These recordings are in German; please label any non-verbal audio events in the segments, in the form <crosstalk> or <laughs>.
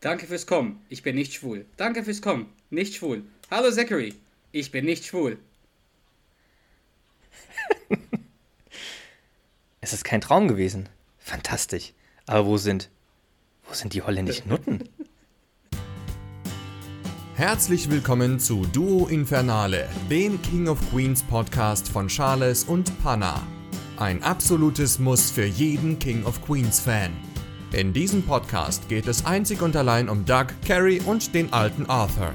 Danke fürs Kommen. Ich bin nicht schwul. Danke fürs Kommen. Nicht schwul. Hallo Zachary. Ich bin nicht schwul. <laughs> es ist kein Traum gewesen. Fantastisch. Aber wo sind, wo sind die holländischen Nutten? Herzlich willkommen zu Duo Infernale, dem King of Queens Podcast von Charles und Panna. Ein absolutes Muss für jeden King of Queens Fan. In diesem Podcast geht es einzig und allein um Doug, Carrie und den alten Arthur.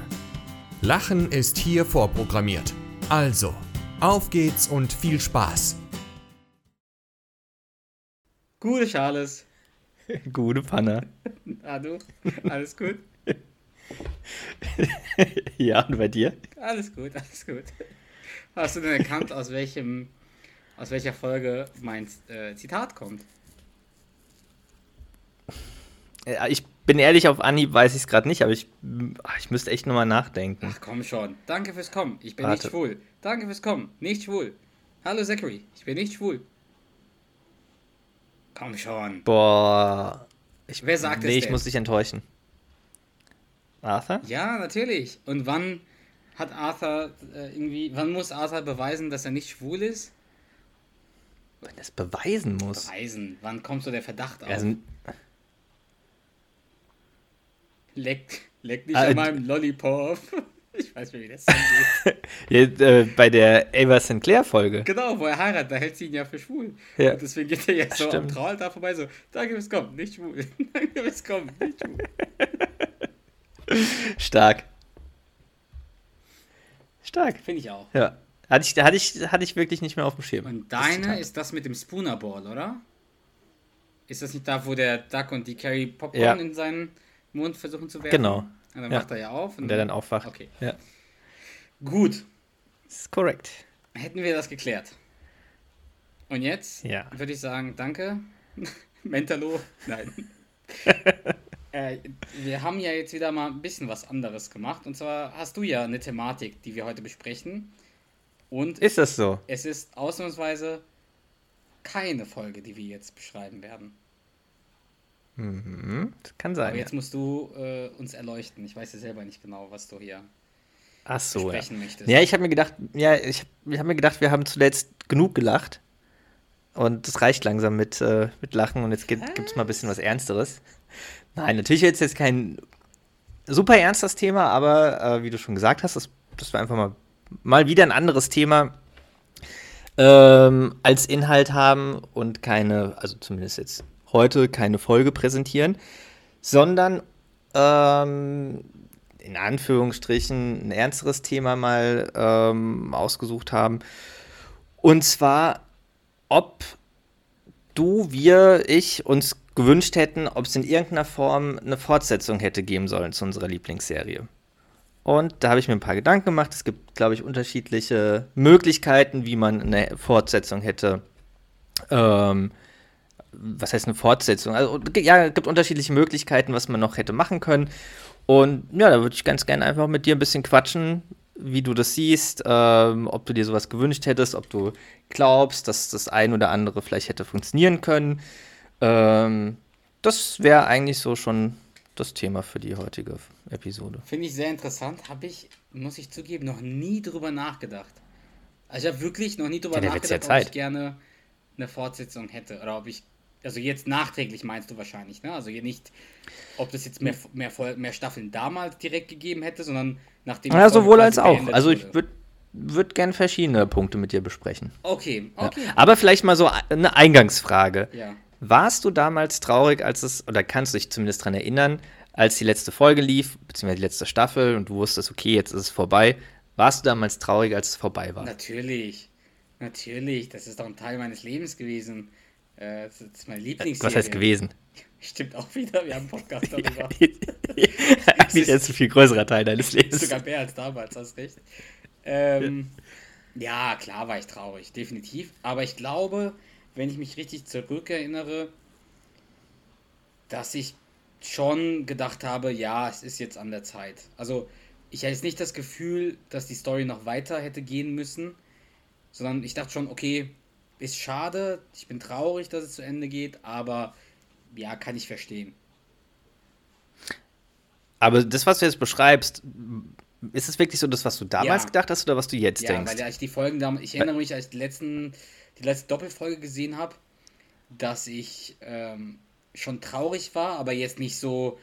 Lachen ist hier vorprogrammiert. Also, auf geht's und viel Spaß. Gute Charles. <laughs> Gute Panne. Ah, du? Alles gut? <laughs> ja, und bei dir? Alles gut, alles gut. Hast du denn erkannt, aus welchem, aus welcher Folge mein äh, Zitat kommt? Äh, ich bin ehrlich, auf Anhieb weiß ich es gerade nicht, aber ich, ich müsste echt nochmal nachdenken. Ach komm schon. Danke fürs Kommen. Ich bin Warte. nicht schwul. Danke fürs Kommen. Nicht schwul. Hallo Zachary. Ich bin nicht schwul. Komm schon. Boah. Ich, Wer sagt nee, es? Nee, ich muss dich enttäuschen. Arthur? Ja, natürlich. Und wann hat Arthur äh, irgendwie. Wann muss Arthur beweisen, dass er nicht schwul ist? Wenn er es beweisen muss. Beweisen. Wann kommt so der Verdacht auf? Also, Leck, leck nicht ah, an meinem Lollipop. <laughs> Ich weiß nicht, wie das geht. <laughs> Jetzt, äh, bei der Ava Sinclair-Folge. Genau, wo er heiratet, da hält sie ihn ja für schwul. Ja. Und deswegen geht er jetzt so am Traul da vorbei, so, danke fürs Kommen, nicht schwul. <laughs> danke fürs Kommen, nicht schwul. Stark. Stark. Finde ich auch. Ja. Hatte ich, hatte, ich, hatte ich wirklich nicht mehr auf dem Schirm. Und deine ist das mit dem Spoonerball, oder? Ist das nicht da, wo der Duck und die Carrie Popcorn ja. in seinen Mund versuchen zu werfen. Genau. Und dann ja. wacht er ja auf. Und, und der dann aufwacht. Okay. Ja. Gut. Das ist korrekt. Hätten wir das geklärt. Und jetzt ja. würde ich sagen, danke. <laughs> Mentalo. Nein. <laughs> äh, wir haben ja jetzt wieder mal ein bisschen was anderes gemacht. Und zwar hast du ja eine Thematik, die wir heute besprechen. Und ist das so? Es ist ausnahmsweise keine Folge, die wir jetzt beschreiben werden. Mhm, das kann sein. Aber jetzt musst du äh, uns erleuchten. Ich weiß ja selber nicht genau, was du hier Ach so, sprechen ja. möchtest. Ja, ich habe mir gedacht, ja, ich habe hab mir gedacht, wir haben zuletzt genug gelacht. Und es reicht langsam mit, äh, mit Lachen und jetzt gibt es mal ein bisschen was Ernsteres. Nein, natürlich ist jetzt kein super ernstes Thema, aber äh, wie du schon gesagt hast, das, das war einfach mal, mal wieder ein anderes Thema ähm, als Inhalt haben und keine, also zumindest jetzt heute keine Folge präsentieren, sondern ähm, in Anführungsstrichen ein ernsteres Thema mal ähm, ausgesucht haben. Und zwar, ob du, wir, ich uns gewünscht hätten, ob es in irgendeiner Form eine Fortsetzung hätte geben sollen zu unserer Lieblingsserie. Und da habe ich mir ein paar Gedanken gemacht. Es gibt, glaube ich, unterschiedliche Möglichkeiten, wie man eine Fortsetzung hätte ähm, was heißt eine Fortsetzung? Also ja, es gibt unterschiedliche Möglichkeiten, was man noch hätte machen können. Und ja, da würde ich ganz gerne einfach mit dir ein bisschen quatschen, wie du das siehst, ähm, ob du dir sowas gewünscht hättest, ob du glaubst, dass das ein oder andere vielleicht hätte funktionieren können. Ähm, das wäre eigentlich so schon das Thema für die heutige Episode. Finde ich sehr interessant. Habe ich, muss ich zugeben, noch nie drüber nachgedacht. Also ich habe wirklich noch nie drüber ja, nachgedacht, ob ich gerne eine Fortsetzung hätte oder ob ich also jetzt nachträglich meinst du wahrscheinlich, ne? Also nicht, ob das jetzt mehr, mehr, mehr Staffeln damals direkt gegeben hätte, sondern nachdem. Ja, sowohl als auch. Also ich würde würde gerne verschiedene Punkte mit dir besprechen. Okay, okay. Ja. Aber vielleicht mal so eine Eingangsfrage. Ja. Warst du damals traurig, als es, oder kannst du dich zumindest daran erinnern, als die letzte Folge lief, beziehungsweise die letzte Staffel und du wusstest, okay, jetzt ist es vorbei. Warst du damals traurig, als es vorbei war? Natürlich. Natürlich. Das ist doch ein Teil meines Lebens gewesen. Äh, das ist meine Lieblingsserie. Was heißt gewesen? Stimmt auch wieder, wir haben einen Podcast <laughs> darüber. <laughs> Eigentlich <laughs> ist ein viel größerer Teil deines Lebens. Sogar mehr als damals, hast recht. Ähm, ja. ja, klar war ich traurig, definitiv. Aber ich glaube, wenn ich mich richtig zurückerinnere, dass ich schon gedacht habe, ja, es ist jetzt an der Zeit. Also ich hatte jetzt nicht das Gefühl, dass die Story noch weiter hätte gehen müssen, sondern ich dachte schon, okay, ist schade, ich bin traurig, dass es zu Ende geht, aber ja, kann ich verstehen. Aber das, was du jetzt beschreibst, ist es wirklich so das, was du damals Ja. gedacht hast oder was du jetzt Ja, denkst? weil als ich die Folgen damals, ich erinnere mich, als ich die, letzten, die letzte Doppelfolge gesehen habe, dass ich ähm, schon traurig war, aber jetzt nicht so,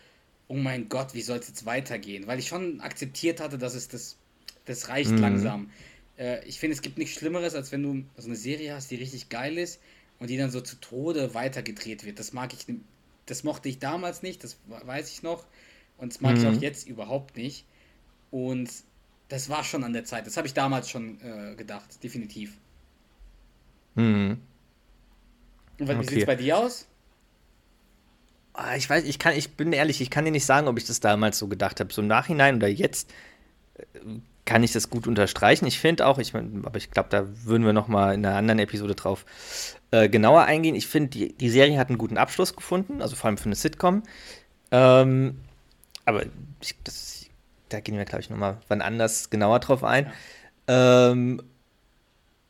oh mein Gott, wie soll es jetzt weitergehen? Weil ich schon akzeptiert hatte, dass es das, das reicht Mhm. langsam. Äh, ich finde, es gibt nichts Schlimmeres, als wenn du so eine Serie hast, die richtig geil ist und die dann so zu Tode weitergedreht wird. Das mag ich, das mochte ich damals nicht, das weiß ich noch. Und das mag ich Mhm. auch jetzt überhaupt nicht. Und das war schon an der Zeit. Das habe ich damals schon äh, gedacht, definitiv. Mhm. Und wie Okay. sieht es bei dir aus? Ah, Ich weiß, ich kann, ich bin ehrlich, ich kann dir nicht sagen, ob ich das damals so gedacht habe. So im Nachhinein oder jetzt äh, kann ich das gut unterstreichen. Ich finde auch, ich mein, aber ich glaube, da würden wir noch mal in einer anderen Episode drauf äh, genauer eingehen. Ich finde, die, die Serie hat einen guten Abschluss gefunden, also vor allem für eine Sitcom. Ähm, aber ich, das, da gehen wir, glaube ich, noch mal wann anders genauer drauf ein. Ähm,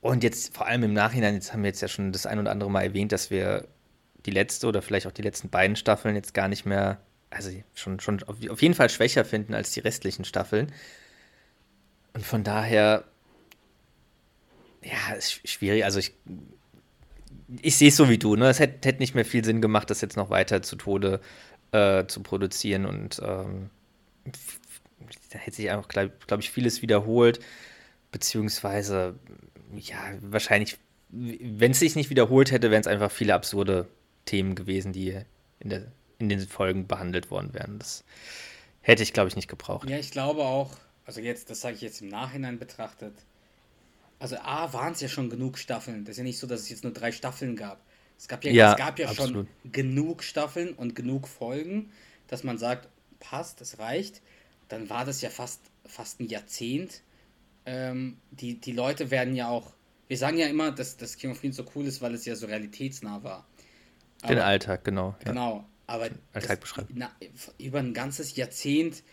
und jetzt vor allem im Nachhinein, jetzt haben wir jetzt ja schon das ein oder andere Mal erwähnt, dass wir die letzte oder vielleicht auch die letzten beiden Staffeln jetzt gar nicht mehr, also schon, schon auf jeden Fall schwächer finden als die restlichen Staffeln. Und von daher, ja, ist schwierig. Also ich, ich sehe es so wie du, ne? Es hätte, hätte nicht mehr viel Sinn gemacht, das jetzt noch weiter zu Tode äh, zu produzieren und ähm, da hätte sich einfach, glaube glaub ich, vieles wiederholt, beziehungsweise, ja, wahrscheinlich, wenn es sich nicht wiederholt hätte, wären es einfach viele absurde Themen gewesen, die in, der, in den Folgen behandelt worden wären. Das hätte ich, glaube ich, nicht gebraucht. Ja, ich glaube auch, also jetzt, das sage ich jetzt im Nachhinein betrachtet. Also A, waren es ja schon genug Staffeln. Das ist ja nicht so, dass es jetzt nur drei Staffeln gab. Es gab ja, Ja, es gab ja absolut. schon genug Staffeln und genug Folgen, dass man sagt, passt, das reicht. Dann war das ja fast, fast ein Jahrzehnt. Ähm, die, die Leute werden ja auch, wir sagen ja immer, dass das King of Queens so cool ist, weil es ja so realitätsnah war. Den Aber- Alltag, genau. Ja. Genau, aber Alltag beschreiben. über ein ganzes Jahrzehnt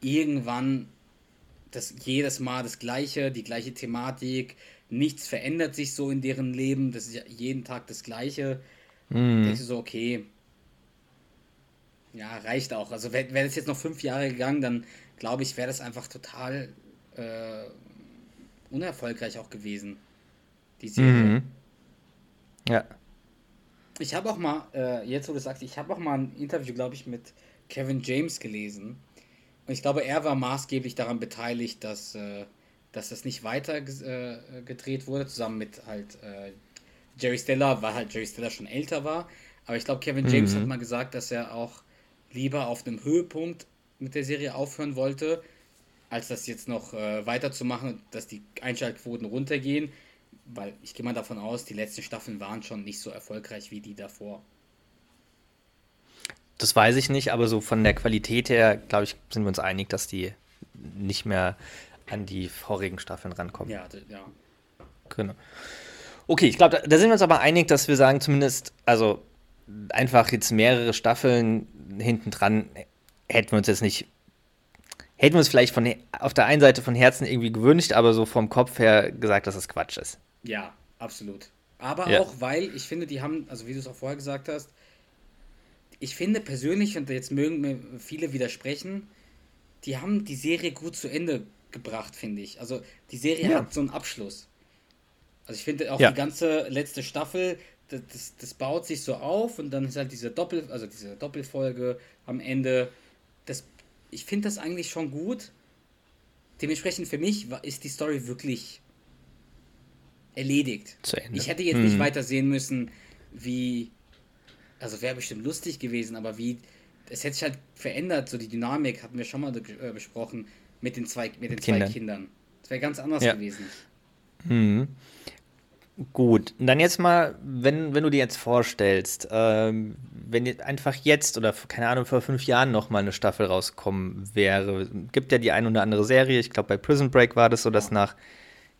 irgendwann das jedes Mal das gleiche, die gleiche Thematik, nichts verändert sich so in deren Leben, das ist ja jeden Tag das gleiche. Mhm. Denkst du so, okay, ja, reicht auch. Also wäre wär das jetzt noch fünf Jahre gegangen, dann glaube ich, wäre das einfach total äh, unerfolgreich auch gewesen, die Serie. Mhm. Ja. Ich habe auch mal, äh, jetzt wo du sagst, ich habe auch mal ein Interview, glaube ich, mit Kevin James gelesen. Und ich glaube, er war maßgeblich daran beteiligt, dass, äh, dass das nicht weiter äh, gedreht wurde, zusammen mit halt äh, Jerry Stiller, weil halt Jerry Stiller schon älter war. Aber ich glaube, Kevin James hat mal gesagt, dass er auch lieber auf einem Höhepunkt mit der Serie aufhören wollte, als das jetzt noch äh, weiterzumachen, dass die Einschaltquoten runtergehen. Weil ich gehe mal davon aus, die letzten Staffeln waren schon nicht so erfolgreich wie die davor. Das weiß ich nicht, aber so von der Qualität her, glaube ich, sind wir uns einig, dass die nicht mehr an die vorigen Staffeln rankommen. Ja, ja. Genau. Okay, ich glaube, da, da sind wir uns aber einig, dass wir sagen, zumindest, also einfach jetzt mehrere Staffeln hinten dran hätten wir uns jetzt nicht, hätten wir uns vielleicht von auf der einen Seite von Herzen irgendwie gewünscht, aber so vom Kopf her gesagt, dass es Quatsch ist. Ja, absolut. Aber Ja. auch, weil ich finde, die haben, also wie du es auch vorher gesagt hast, ich finde persönlich, und jetzt mögen mir viele widersprechen, die haben die Serie gut zu Ende gebracht, finde ich. Also die Serie Ja. hat so einen Abschluss. Also ich finde auch Ja. die ganze letzte Staffel, das, das, das baut sich so auf und dann ist halt diese Doppel, also diese Doppelfolge am Ende. Das, ich finde das eigentlich schon gut. Dementsprechend für mich ist die Story wirklich erledigt. Ich hätte jetzt Mhm. nicht weiter sehen müssen, wie. Also wäre bestimmt lustig gewesen, aber wie. Es hätte sich halt verändert, so die Dynamik hatten wir schon mal äh, besprochen mit den zwei, mit den zwei Kindern. Kindern. Das wäre ganz anders Ja. gewesen. Mhm. Gut, und dann jetzt mal, wenn, wenn du dir jetzt vorstellst, ähm, wenn jetzt einfach jetzt oder keine Ahnung, vor fünf Jahren noch mal eine Staffel rauskommen wäre, gibt ja die ein oder andere Serie, ich glaube bei Prison Break war das so, dass nach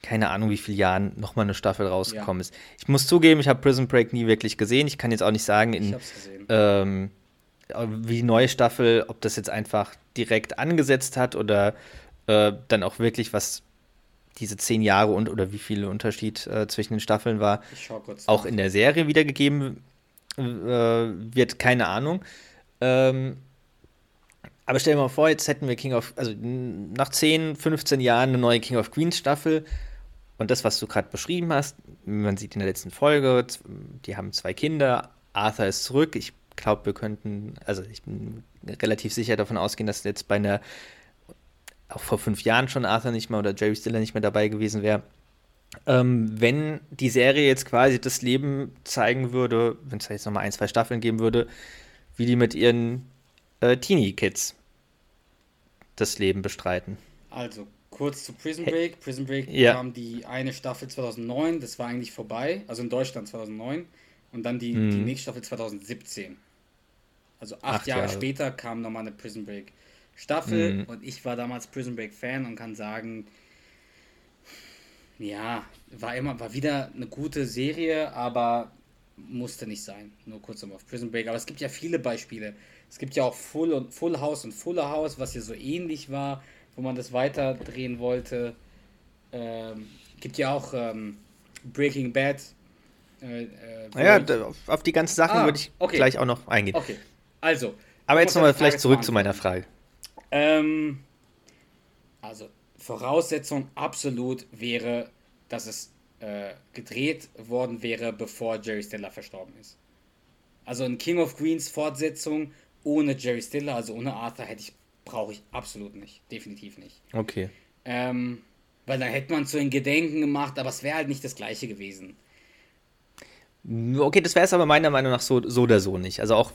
keine Ahnung wie vielen Jahren noch mal eine Staffel rausgekommen ist. Ich muss zugeben, ich habe Prison Break nie wirklich gesehen. Ich kann jetzt auch nicht sagen, in, ähm, wie die neue Staffel, ob das jetzt einfach direkt angesetzt hat oder äh, dann auch wirklich was diese zehn Jahre und oder wie viel Unterschied äh, zwischen den Staffeln war, auch in der Serie wiedergegeben äh, wird, keine Ahnung. Ähm, Aber stell dir mal vor, jetzt hätten wir King of, also nach 10, 15 Jahren eine neue King of Queens Staffel. Und das, was du gerade beschrieben hast, man sieht in der letzten Folge, die haben zwei Kinder, Arthur ist zurück. Ich glaube, wir könnten, also ich bin relativ sicher davon ausgehen, dass jetzt bei einer, auch vor fünf Jahren schon Arthur nicht mehr oder Jerry Stiller nicht mehr dabei gewesen wäre. Ähm, wenn die Serie jetzt quasi das Leben zeigen würde, wenn es jetzt nochmal ein, zwei Staffeln geben würde, wie die mit ihren äh, Teenie-Kids das Leben bestreiten. Also, kurz zu Prison Break. Prison Break ja. kam die eine Staffel 2009, das war eigentlich vorbei, also in Deutschland 2009. Und dann die, hm. die nächste Staffel 2017. Also acht, acht Jahre, Jahre, später kam nochmal eine Prison Break Staffel hm. und ich war damals Prison Break Fan und kann sagen, ja, war immer, war wieder eine gute Serie, aber musste nicht sein. Nur kurz nochmal auf Prison Break. Aber es gibt ja viele Beispiele. Es gibt ja auch Full, und, Full House und Fuller House, was ja so ähnlich war, wo man das weiter drehen wollte. Ähm, gibt ja auch ähm, Breaking Bad. Äh, äh, ja, auf, auf, die ganzen Sachen ah, würde ich okay. gleich auch noch eingehen. Okay, also. Aber jetzt nochmal vielleicht zurück zu meiner Frage. Ähm, also, Voraussetzung absolut wäre, dass es äh, gedreht worden wäre, bevor Jerry Stiller verstorben ist. Also ein King of Queens Fortsetzung ohne Jerry Stiller, also ohne Arthur, hätte ich, brauche ich absolut nicht. Definitiv nicht. Okay. Ähm, weil dann hätte man zu den Gedenken gemacht, aber es wäre halt nicht das gleiche gewesen. Okay, das wäre es aber meiner Meinung nach so, so oder so nicht. Also auch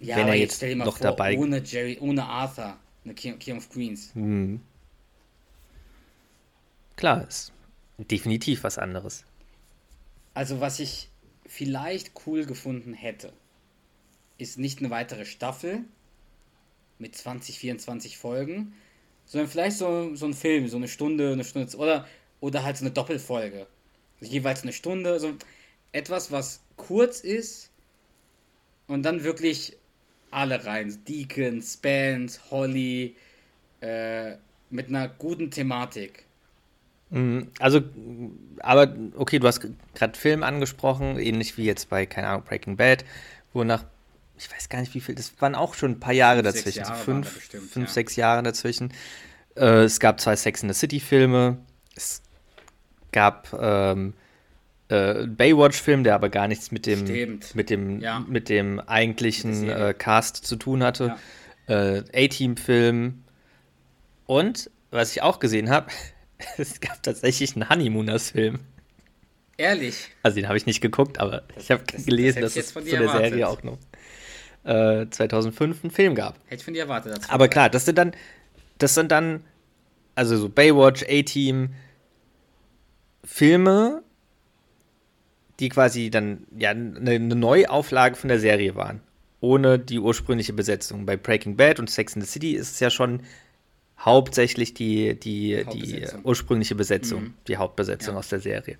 ja, wenn er jetzt, jetzt noch vor, dabei ohne Jerry, ohne Arthur, eine King, King of Queens. Hm. Klar, ist definitiv was anderes. Also was ich vielleicht cool gefunden hätte, ist nicht eine weitere Staffel mit 20, 24 Folgen, sondern vielleicht so, so ein Film, so eine Stunde, eine Stunde oder, oder halt so eine Doppelfolge. Also jeweils eine Stunde, so etwas, was kurz ist und dann wirklich alle rein. Deacon, Spence, Holly, äh, mit einer guten Thematik. Mhm, also, aber okay, du hast gerade Film angesprochen, ähnlich wie jetzt bei, keine Ahnung, Breaking Bad, wo nach, ich weiß gar nicht wie viel, das waren auch schon ein paar Jahre fünf, dazwischen, Jahre fünf, bestimmt, fünf ja. sechs Jahre dazwischen. Äh, es gab zwei Sex in the City Filme, es gab ähm, äh, Baywatch-Film, der aber gar nichts mit dem, mit dem, ja. mit dem eigentlichen äh, Cast zu tun hatte. Ja. Äh, A-Team-Film. Und, was ich auch gesehen habe, <laughs> es gab tatsächlich einen Honeymooners-Film. Ehrlich? Also den habe ich nicht geguckt, aber ich habe gelesen, das dass es zu der erwartet. Serie auch noch äh, 2005 einen Film gab. Hätte ich von dir erwartet. Dazu. Aber klar, das sind dann, das sind dann, also so Baywatch, A-Team, Filme, die quasi dann ja eine, Neuauflage von der Serie waren. Ohne die ursprüngliche Besetzung. Bei Breaking Bad und Sex in the City ist es ja schon hauptsächlich die, die, die ursprüngliche Besetzung, mhm. die Hauptbesetzung ja. aus der Serie.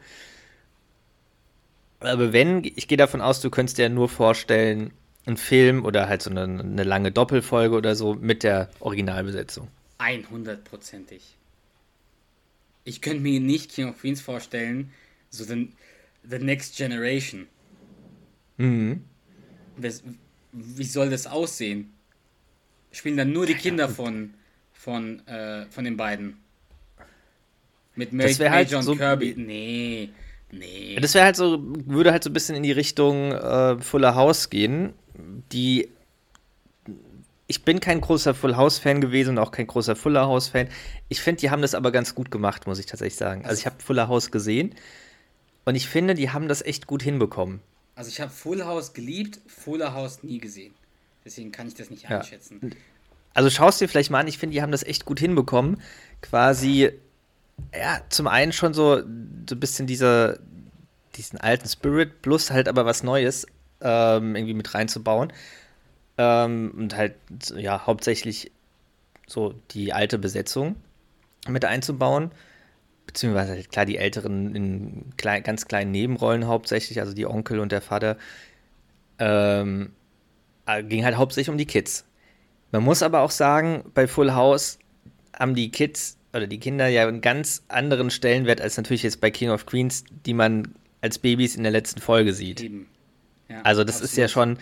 Aber wenn, ich gehe davon aus, du könntest dir nur vorstellen, einen Film oder halt so eine, eine lange Doppelfolge oder so mit der Originalbesetzung. 100%ig. Ich könnte mir nicht King of Queens vorstellen, so den The Next Generation. Mhm. Wie soll das aussehen? Spielen dann nur die Kinder von, von, äh, von den beiden. Mit Mary, das halt Major und so, Kirby. Nee, nee. Das wäre halt so, würde halt so ein bisschen in die Richtung äh, Fuller House gehen, die. Ich bin kein großer Full House-Fan gewesen und auch kein großer Fuller House-Fan. Ich finde, die haben das aber ganz gut gemacht, muss ich tatsächlich sagen. Also, ich habe Fuller House gesehen und ich finde, die haben das echt gut hinbekommen. Also ich habe Full House geliebt, Fuller House nie gesehen. Deswegen kann ich das nicht ja. einschätzen. Also schaust dir vielleicht mal an, ich finde, die haben das echt gut hinbekommen. Quasi, ja, zum einen schon so, so ein bisschen dieser, diesen alten Spirit, plus halt aber was Neues ähm, irgendwie mit reinzubauen. Ähm, und halt, ja, hauptsächlich so die alte Besetzung mit einzubauen beziehungsweise halt klar die Älteren in klein, ganz kleinen Nebenrollen hauptsächlich, also die Onkel und der Vater, ähm, äh, ging halt hauptsächlich um die Kids. Man muss aber auch sagen, bei Full House haben die Kids oder die Kinder ja einen ganz anderen Stellenwert als natürlich jetzt bei King of Queens, die man als Babys in der letzten Folge sieht. Ja, also das absolut. ist ja schon,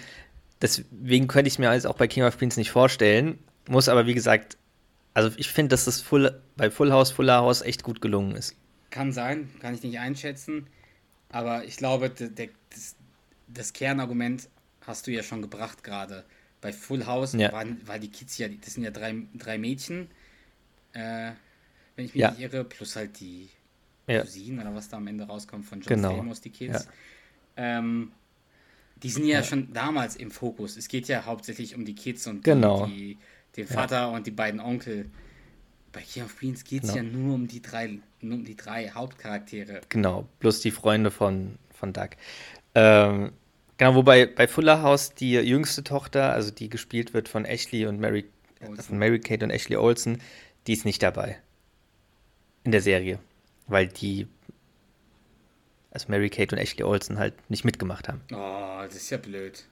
deswegen könnte ich mir alles auch bei King of Queens nicht vorstellen. Muss aber, wie gesagt, also ich finde, dass das Full, bei Full House, Fuller House echt gut gelungen ist. Kann sein, kann ich nicht einschätzen. Aber ich glaube, der, der, das, das, Kernargument hast du ja schon gebracht gerade. Bei Full House ja. waren, war die Kids ja, das sind ja drei, drei Mädchen, äh, wenn ich mich ja. nicht irre, plus halt die ja. Cousinen oder was da am Ende rauskommt von John genau. Stamos, die Kids. Ähm, die sind ja, schon damals im Fokus. Es geht ja hauptsächlich um die Kids und genau. die, den Vater ja. und die beiden Onkel. Bei King of Queens geht es genau. ja nur um die drei, nur um die drei Hauptcharaktere. Genau, plus die Freunde von, von Doug. Ähm, genau, wobei bei Fuller House die jüngste Tochter, also die gespielt wird von Ashley und Mary, von Mary Kate und Ashley Olsen, die ist nicht dabei. In der Serie. Weil die also Mary Kate und Ashley Olsen halt nicht mitgemacht haben. Oh, das ist ja blöd.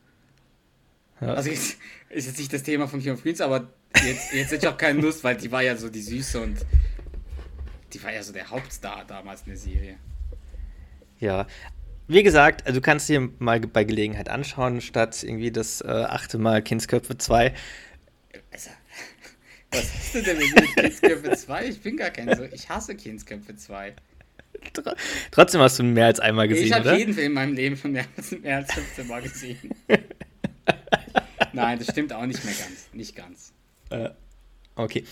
Ja. Also jetzt ist jetzt nicht das Thema von King of Queens, aber jetzt, jetzt hätte ich auch keine Lust, weil die war ja so die Süße und die war ja so der Hauptstar damals in der Serie. Ja, wie gesagt, also du kannst dir mal bei Gelegenheit anschauen, statt irgendwie das äh, achte Mal Kindsköpfe 2. Also, was hast du denn mit Kindsköpfe 2? Ich bin gar kein so. Ich hasse Kindsköpfe 2. Trotzdem hast du mehr als einmal gesehen, ich oder? Ich habe jeden Film in meinem Leben schon mehr als, mehr als 15 Mal gesehen. <laughs> Nein, das stimmt auch nicht mehr ganz. Nicht ganz. Äh, okay.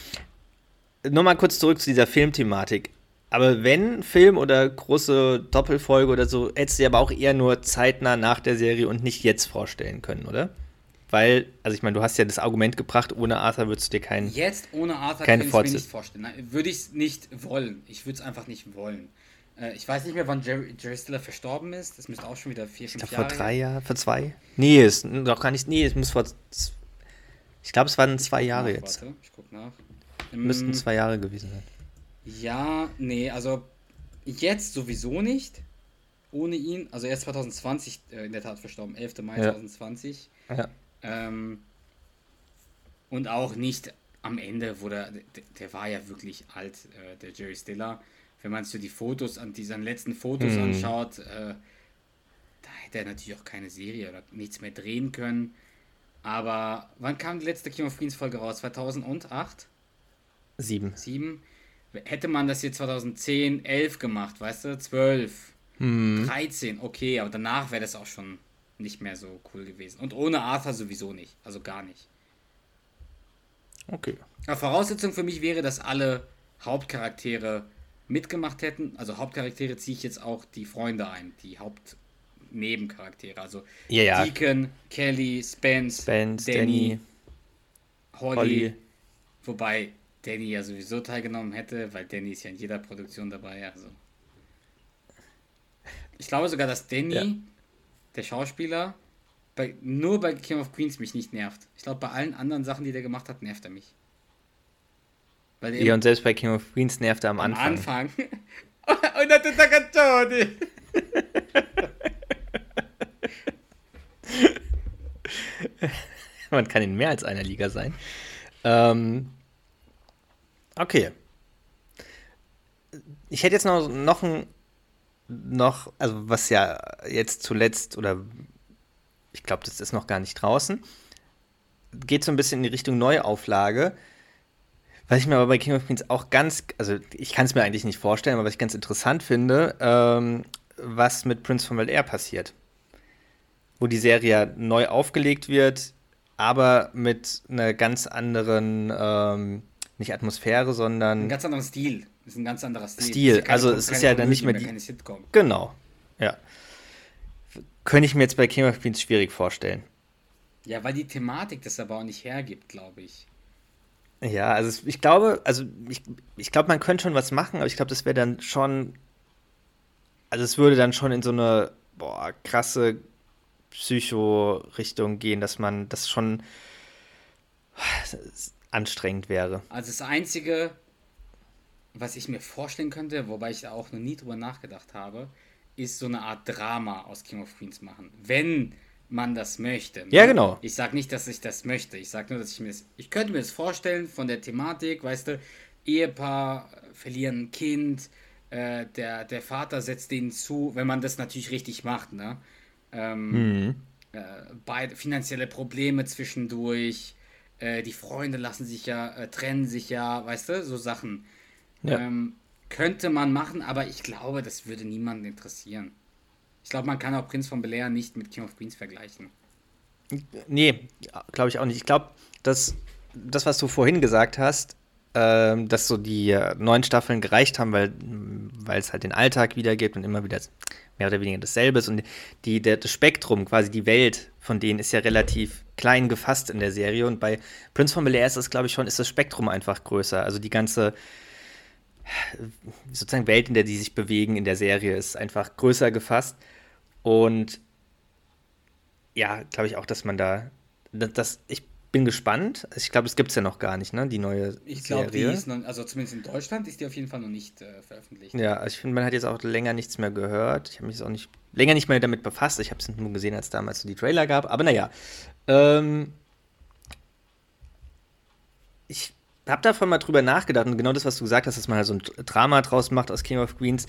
Nochmal kurz zurück zu dieser Filmthematik. Aber wenn Film oder große Doppelfolge oder so, hättest du dir aber auch eher nur zeitnah nach der Serie und nicht jetzt vorstellen können, oder? Weil, also ich meine, du hast ja das Argument gebracht, ohne Arthur würdest du dir keinen. Jetzt ohne Arthur keine kann ich mir nicht vorstellen. Nein, würde ich es nicht wollen. Ich würde es einfach nicht wollen. Äh, ich weiß nicht mehr, wann Jerry, Jerry Stiller verstorben ist. Das müsste auch schon wieder vier, fünf ich glaub, Jahre. Vor drei Jahren, vor zwei? Nee, ist noch gar nicht. Nee, es muss vor. Ich glaube, es waren zwei Jahre nach, jetzt. Warte, ich guck nach. Müssten ähm, zwei Jahre gewesen sein. Ja, nee, also jetzt sowieso nicht. Ohne ihn. Also er ist 2020 äh, in der Tat verstorben. 11. Mai ja. 2020. Ja. Ähm, und auch nicht am Ende, wo der, der, der war ja wirklich alt, äh, der Jerry Stiller wenn man sich so die Fotos an diesen letzten Fotos mhm. anschaut, äh, da hätte er natürlich auch keine Serie oder nichts mehr drehen können. Aber wann kam die letzte King of Queens Folge raus? 2008? Sieben. Sieben. Hätte man das hier 2010, 11 gemacht, weißt du? 12, mhm. 13, okay, aber danach wäre das auch schon nicht mehr so cool gewesen. Und ohne Arthur sowieso nicht, also gar nicht. Okay. Aber Voraussetzung für mich wäre, dass alle Hauptcharaktere mitgemacht hätten, also Hauptcharaktere ziehe ich jetzt auch die Freunde ein, die Hauptnebencharaktere, also ja, ja. Deacon, Kelly, Spence, Spence Danny, Danny Holly, Holly, wobei Danny ja sowieso teilgenommen hätte, weil Danny ist ja in jeder Produktion dabei, also ich glaube sogar, dass Danny, ja. der Schauspieler, bei, nur bei King of Queens mich nicht nervt. Ich glaube, bei allen anderen Sachen, die der gemacht hat, nervt er mich. Ja, und selbst bei King of Queens nervt er am, am Anfang. Anfang. <laughs> und dann tut er Caccioni. <laughs> Man kann in mehr als einer Liga sein. Ähm, okay. Ich hätte jetzt noch, noch ein, noch, also was ja jetzt zuletzt, oder ich glaube, das ist noch gar nicht draußen, geht so ein bisschen in die Richtung Neuauflage. Was ich mir aber bei King of Queens auch ganz, also ich kann es mir eigentlich nicht vorstellen, aber was ich ganz interessant finde, ähm, was mit Prince von Bel Air passiert. Wo die Serie neu aufgelegt wird, aber mit einer ganz anderen, ähm, nicht Atmosphäre, sondern. Ein ganz anderer Stil. Das ist ein ganz anderer Stil. Stil, ja also es ist ja dann nicht mehr die. Genau, ja. Könnte ich mir jetzt bei King of Queens schwierig vorstellen. Ja, weil die Thematik das aber auch nicht hergibt, glaube ich. Ja, also ich glaube, also ich, ich glaube, man könnte schon was machen, aber ich glaube, das wäre dann schon, also es würde dann schon in so eine boah, krasse Psycho-Richtung gehen, dass man das schon anstrengend wäre. Also das Einzige, was ich mir vorstellen könnte, wobei ich auch noch nie drüber nachgedacht habe, ist so eine Art Drama aus King of Queens machen. Wenn man das möchte. Ne? Ja, genau. Ich sage nicht, dass ich das möchte. Ich sage nur, dass ich mir das. Ich könnte mir das vorstellen von der Thematik, weißt du, Ehepaar verlieren ein Kind, äh, der, der Vater setzt denen zu, wenn man das natürlich richtig macht, ne? Ähm, mhm. äh, beide finanzielle Probleme zwischendurch, äh, die Freunde lassen sich ja, äh, trennen sich ja, weißt du, so Sachen. Ja. Ähm, könnte man machen, aber ich glaube, das würde niemanden interessieren. Ich glaube, man kann auch Prinz von Bel Air nicht mit King of Queens vergleichen. Nee, glaube ich auch nicht. Ich glaube, dass das, was du vorhin gesagt hast, äh, dass so die äh, neun Staffeln gereicht haben, weil es halt den Alltag wiedergibt und immer wieder mehr oder weniger dasselbe ist. Und die, der, das Spektrum, quasi die Welt von denen ist ja relativ klein gefasst in der Serie. Und bei Prince von Bel Air ist das, glaube ich, schon, ist das Spektrum einfach größer. Also die ganze sozusagen Welt, in der die sich bewegen in der Serie, ist einfach größer gefasst. Und ja, glaube ich auch, dass man da, das, ich bin gespannt. Ich glaube, es gibt es ja noch gar nicht, ne? Die neue ich glaube, die ist noch, also zumindest in Deutschland ist die auf jeden Fall noch nicht äh, veröffentlicht. Ja, also ich finde, man hat jetzt auch länger nichts mehr gehört. Ich habe mich auch nicht länger nicht mehr damit befasst. Ich habe es nur gesehen, als damals so die Trailer gab. Aber naja, ähm, ich habe davon mal drüber nachgedacht und genau das, was du gesagt hast, dass man halt so ein Drama draus macht aus King of Queens,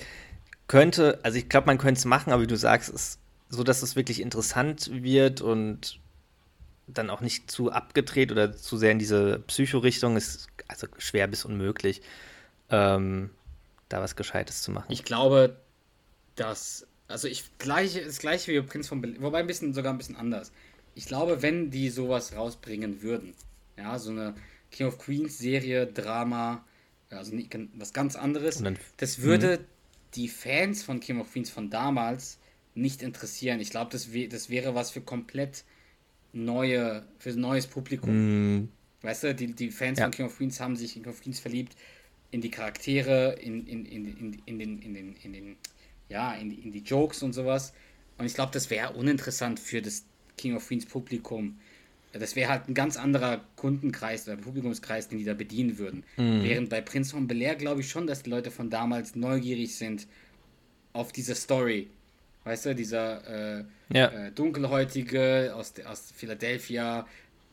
könnte, also ich glaube, man könnte es machen, aber wie du sagst, ist so, dass es wirklich interessant wird und dann auch nicht zu abgedreht oder zu sehr in diese Psycho-Richtung ist also schwer bis unmöglich, ähm, da was Gescheites zu machen. Ich glaube, dass, also ich gleiche, das gleiche wie Prinz von Berlin, wobei ein bisschen sogar ein bisschen anders. Ich glaube, wenn die sowas rausbringen würden, ja, so eine King of Queens Serie, Drama, also was ganz anderes, dann, das würde mh. die Fans von King of Queens von damals nicht interessieren. Ich glaube, das, das wäre was für komplett neue, für ein neues Publikum. Mm. Weißt du, die, die Fans ja. von King of Queens haben sich in King of Queens verliebt, in die Charaktere, in, in, in, in, in, den, in, den, in den, ja, in in die Jokes und sowas. Und ich glaube, das wäre uninteressant für das King of Queens Publikum. Das wäre halt ein ganz anderer Kundenkreis oder Publikumskreis, den die da bedienen würden. Mm. Während bei Prince von Bel Air glaube ich schon, dass die Leute von damals neugierig sind auf diese Story Weißt du, dieser äh, ja. äh, Dunkelhäutige aus, aus Philadelphia,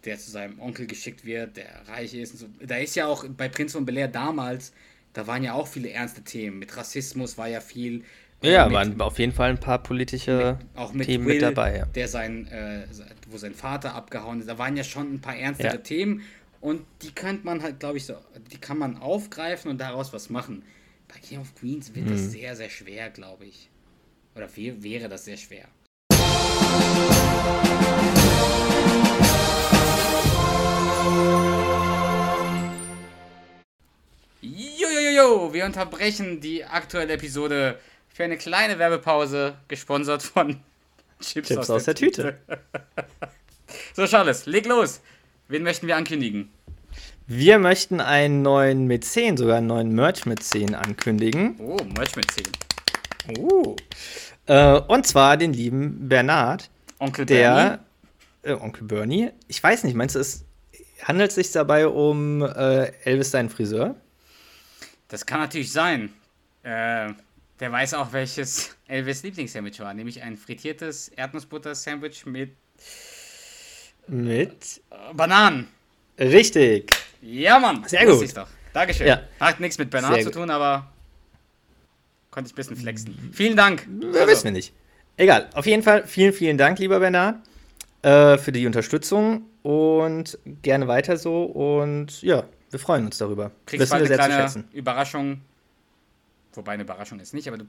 der zu seinem Onkel geschickt wird, der reich ist. Und so. Da ist ja auch bei Prinz von Bel Air damals, da waren ja auch viele ernste Themen. Mit Rassismus war ja viel. Äh, ja, mit, waren auf jeden Fall ein paar politische mit, auch mit Themen Will, mit dabei. Ja. Der sein, äh, wo sein Vater abgehauen ist. Da waren ja schon ein paar ernstere ja. Themen. Und die könnte man halt, glaube ich, so, die kann man aufgreifen und daraus was machen. Bei King of Queens wird mhm. das sehr, sehr schwer, glaube ich. Oder wäre das sehr schwer. Jojojojo, wir unterbrechen die aktuelle Episode für eine kleine Werbepause, gesponsert von Chips, Chips aus, aus, der, der Tüte. Tüte. <laughs> so, Charles, leg los. Wen möchten wir ankündigen? Wir möchten einen neuen Mäzen, sogar einen neuen Merch-Mäzen ankündigen. Oh, Merch-Mäzen. Uh. Äh, und zwar den lieben Bernard. Onkel der, Bernie. Äh, Onkel Bernie. Ich weiß nicht, meinst du, es handelt sich dabei um äh, Elvis, seinen Friseur? Das kann natürlich sein. Äh, der weiß auch, welches Elvis Lieblingssandwich war, nämlich ein frittiertes Erdnussbutter-Sandwich mit. Mit? Äh, Bananen. Richtig. Ja, Mann. Sehr gut. Doch. Dankeschön. Ja. Hat nichts mit Bernard zu tun, aber Konnte ich ein bisschen flexen. Vielen Dank. Also. Wissen wir nicht. Egal. Auf jeden Fall vielen, vielen Dank, lieber Bernard, äh, für die Unterstützung und gerne weiter so. Und ja, wir freuen uns darüber. Kriegst bald eine kleine Überraschung. Wobei eine Überraschung ist nicht, aber du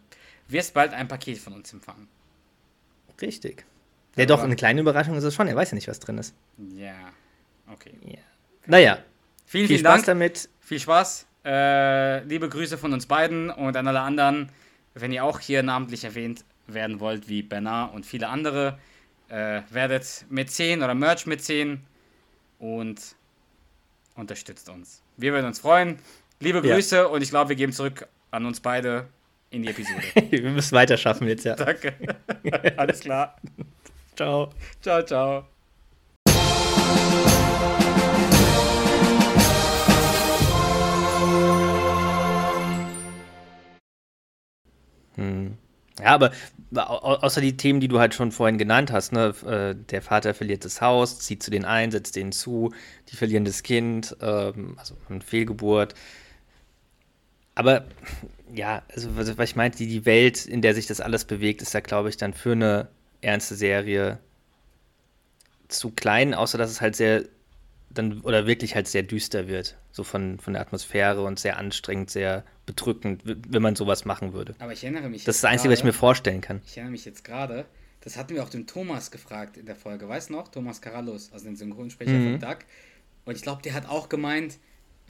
wirst bald ein Paket von uns empfangen. Richtig. Ja, doch, eine kleine Überraschung ist es schon. Er weiß ja nicht, was drin ist. Ja, okay. Ja. Naja. Vielen, viel vielen Spaß Dank. damit. Viel Spaß. Äh, liebe Grüße von uns beiden und an alle anderen. Wenn ihr auch hier namentlich erwähnt werden wollt, wie Bernard und viele andere, äh, werdet Mäzen oder Merch Mäzen und unterstützt uns. Wir würden uns freuen. Liebe Grüße ja. und ich glaube, wir geben zurück an uns beide in die Episode. <laughs> wir müssen weiter schaffen jetzt, ja. Danke. <laughs> Alles klar. ciao. Ciao, ciao. Hm. Ja, aber außer die Themen, die du halt schon vorhin genannt hast, ne, äh, der Vater verliert das Haus, zieht zu denen ein, setzt denen zu, die verlieren das Kind, ähm, also eine Fehlgeburt. Aber ja, also was ich meinte, die, die Welt, in der sich das alles bewegt, ist da, glaube ich, dann für eine ernste Serie zu klein, außer dass es halt sehr dann oder wirklich halt sehr düster wird. So von, von der Atmosphäre und sehr anstrengend, sehr bedrückend, wenn man sowas machen würde. Aber ich erinnere mich. Das ist das Einzige, was ich mir vorstellen kann. Ich erinnere mich jetzt gerade, das hatten wir auch dem Thomas gefragt in der Folge, weißt du noch? Thomas Carallos, also den Synchronsprecher mhm. von Duck. Und ich glaube, der hat auch gemeint,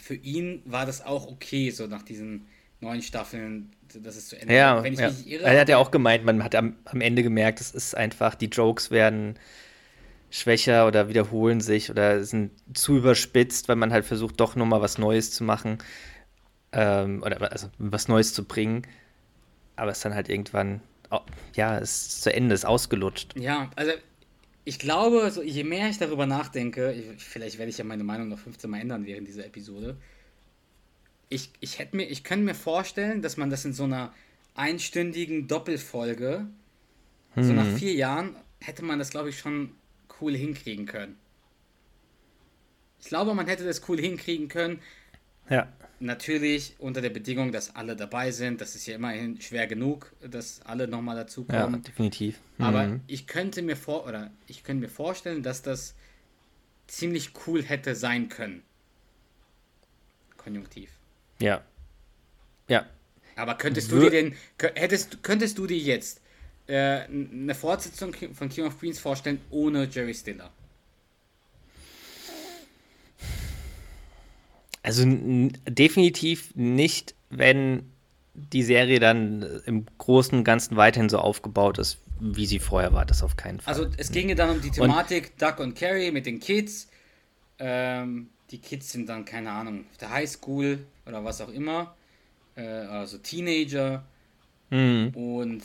für ihn war das auch okay, so nach diesen neun Staffeln, dass es zu Ende Ja, Wenn ich ja. mich irre, er hat ja auch gemeint, man hat am, am Ende gemerkt, es ist einfach, die Jokes werden schwächer oder wiederholen sich oder sind zu überspitzt, weil man halt versucht, doch nochmal was Neues zu machen. Ähm, oder also was Neues zu bringen. Aber es ist dann halt irgendwann, oh, ja, es ist zu Ende, ist ausgelutscht. Ja, also ich glaube, so, je mehr ich darüber nachdenke, ich, vielleicht werde ich ja meine Meinung noch 15 Mal ändern während dieser Episode. Ich, ich hätte mir, ich könnte mir vorstellen, dass man das in so einer einstündigen Doppelfolge, hm. so nach mhm. vier Jahren, hätte man das, glaube ich, schon cool hinkriegen können. Ich glaube, man hätte das cool hinkriegen können. Ja. Natürlich unter der Bedingung, dass alle dabei sind. Das ist ja immerhin schwer genug, dass alle nochmal dazukommen. Ja, definitiv. Mhm. Aber ich könnte mir vor oder ich könnte mir vorstellen, dass das ziemlich cool hätte sein können. Konjunktiv. Ja. Ja. Aber könntest du dir den hättest könntest du dir jetzt äh, eine Fortsetzung von King of Queens vorstellen ohne Jerry Stiller? Also definitiv nicht, wenn die Serie dann im Großen und Ganzen weiterhin so aufgebaut ist, wie sie vorher war. Das auf keinen Fall. Also es ginge dann um die Thematik und Duck und Carrie mit den Kids. Ähm, die Kids sind dann, keine Ahnung, auf der Highschool oder was auch immer. Äh, also Teenager. Mhm. Und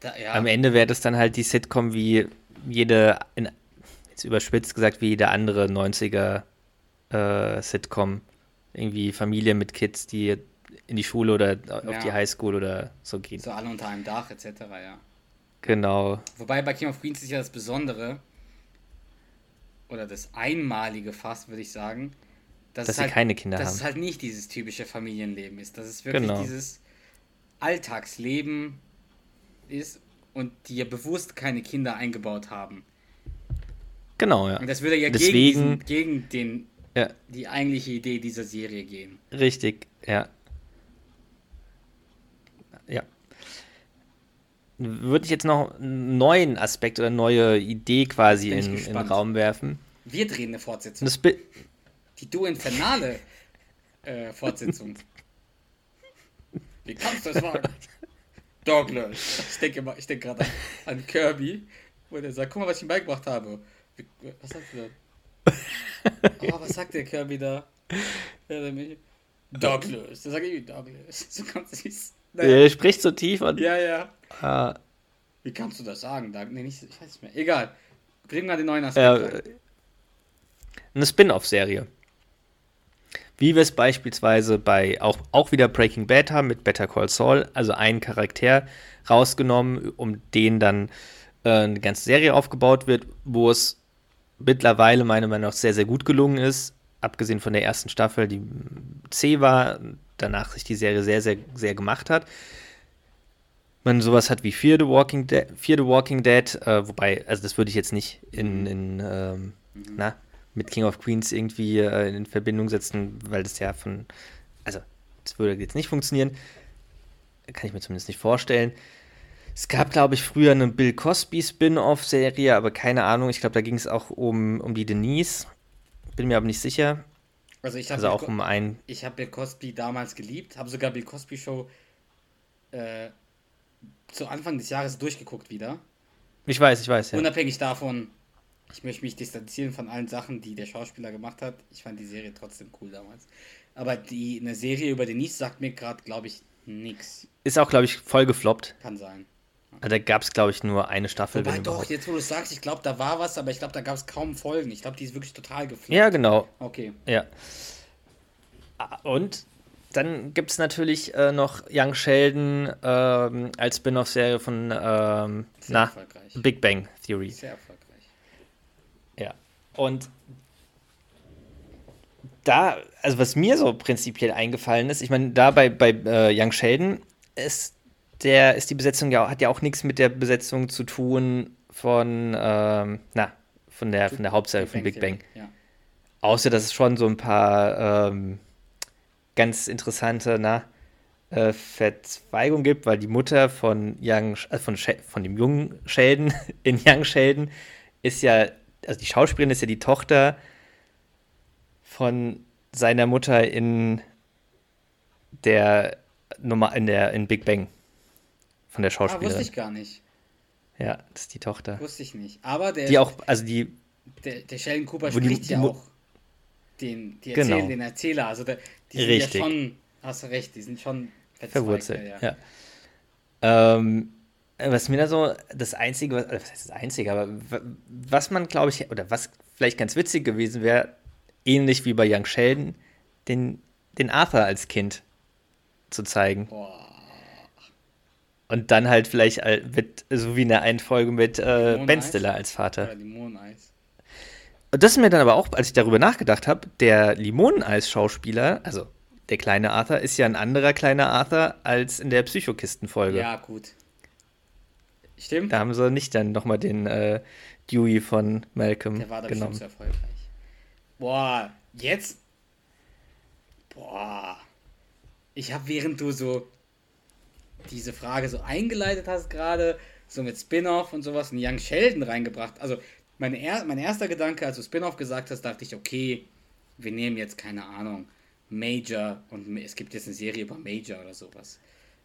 da, ja. Am Ende wäre das dann halt die Sitcom wie jede, in, jetzt überspitzt gesagt, wie jede andere 90er äh, Sitcom. Irgendwie Familie mit Kids, die in die Schule oder auf ja. die Highschool oder so gehen. So alle unter einem Dach etc., ja. Genau. Wobei bei King of Queens ist ja das Besondere, oder das Einmalige fast, würde ich sagen, dass, dass sie halt, keine Kinder dass haben. es halt nicht dieses typische Familienleben ist. Dass es wirklich genau. dieses Alltagsleben ist und die ja bewusst keine Kinder eingebaut haben. Genau, ja. Und das würde ja Deswegen, gegen, diesen, gegen den, ja. die eigentliche Idee dieser Serie gehen. Richtig, ja. Ja. Würde ich jetzt noch einen neuen Aspekt oder eine neue Idee quasi in, in, den Raum werfen. Wir drehen eine Fortsetzung. Die Du Infernale äh, Fortsetzung. Wie kannst du das wagen? Douglas. Ich denke ich denke gerade an, an, Kirby, wo der sagt, guck mal, was ich ihm beigebracht habe. Was sagt er da? Oh, was sagt der Kirby da? Douglas. Da sage ich Douglas. <laughs> So ganz süß. Naja. Er spricht so tief und. Ja, ja. Ah. Wie kannst du das sagen? Da, nee, nicht, ich weiß nicht mehr. Egal. Bring mal den neuen Aspekt. Ja, eine Spin-off-Serie. Wie wir es beispielsweise bei auch, auch wieder Breaking Bad haben mit Better Call Saul, also einen Charakter rausgenommen, um den dann äh, eine ganze Serie aufgebaut wird, wo es mittlerweile meiner Meinung nach sehr, sehr gut gelungen ist. Abgesehen von der ersten Staffel, die C war, danach sich die Serie sehr, sehr, sehr gemacht hat. Man sowas hat wie Fear the Walking Dead, Fear the Walking Dead äh, wobei, also das würde ich jetzt nicht in, in ähm, mhm. na, mit King of Queens irgendwie äh, in Verbindung setzen, weil das ja von, also das würde jetzt nicht funktionieren. Kann ich mir zumindest nicht vorstellen. Es gab, glaube ich, früher eine Bill Cosby Spin-off-Serie, aber keine Ahnung. Ich glaube, da ging es auch um, um die Denise. Bin mir aber nicht sicher. Also ich habe also auch um ein. Ich habe Bill Cosby damals geliebt, habe sogar Bill Cosby Show äh, zu Anfang des Jahres durchgeguckt wieder. Ich weiß, ich weiß, ja. Unabhängig davon, ich möchte mich distanzieren von allen Sachen, die der Schauspieler gemacht hat. Ich fand die Serie trotzdem cool damals. Aber die, eine Serie über Denise sagt mir gerade, glaube ich, nichts. Ist auch, glaube ich, voll gefloppt. Kann sein. Also da gab es, glaube ich, nur eine Staffel. Wobei doch, jetzt wo du es sagst, ich glaube, da war was, aber ich glaube, da gab es kaum Folgen. Ich glaube, die ist wirklich total gefloppt. Ja, genau. Okay. Ja. Und dann gibt es natürlich äh, noch Young Sheldon ähm, als Spin-off-Serie von ähm, na, Big Bang Theory. Sehr erfolgreich. Und da, also was mir so prinzipiell eingefallen ist, ich meine, da bei, bei äh, Young Sheldon ist der, ist die Besetzung ja, hat ja auch nichts mit der Besetzung zu tun von, ähm, na, von der, von der Hauptserie von Big Bang. Ja. Außer, dass es schon so ein paar ähm, ganz interessante na, äh, Verzweigungen gibt, weil die Mutter von, Young, äh, von, von dem jungen Sheldon <laughs> in Young Sheldon ist ja, also die Schauspielerin ist ja die Tochter von seiner Mutter in der Nummer in der in Big Bang von der Ah, Schauspielerin. wusste ich gar nicht. Ja, das ist die Tochter. Wusste ich nicht. Aber der, Die auch, also die, der, der Sheldon Cooper spricht die ja auch den, die Genau. erzählen, den Erzähler. Also der, die sind Richtig. ja schon, hast du recht, die sind schon verwurzelt. Ja. Ähm, was mir da so das Einzige, was, was heißt das Einzige, aber was man, glaube ich, oder was vielleicht ganz witzig gewesen wäre, ähnlich wie bei Young Sheldon, den, den Arthur als Kind zu zeigen. Boah. Und dann halt vielleicht all- mit, so wie in der einen Folge mit äh? Ben Stiller als Vater. Limoneneis. Und das ist mir dann aber auch, als ich darüber nachgedacht habe, der Limoneneis-Schauspieler, also der kleine Arthur, ist ja ein anderer kleiner Arthur als in der Psychokisten-Folge. Ja, gut. Stimmt. Da haben sie nicht dann nochmal den äh, Dewey von Malcolm Der war da genommen. bestimmt so erfolgreich. Boah, jetzt. Boah. Ich habe, während du so diese Frage so eingeleitet hast, gerade so mit Spin-off und sowas, einen Young Sheldon reingebracht. Also, mein, er mein erster Gedanke, als du Spin-off gesagt hast, dachte ich, okay, wir nehmen jetzt keine Ahnung, Major und es gibt jetzt eine Serie über Major oder sowas.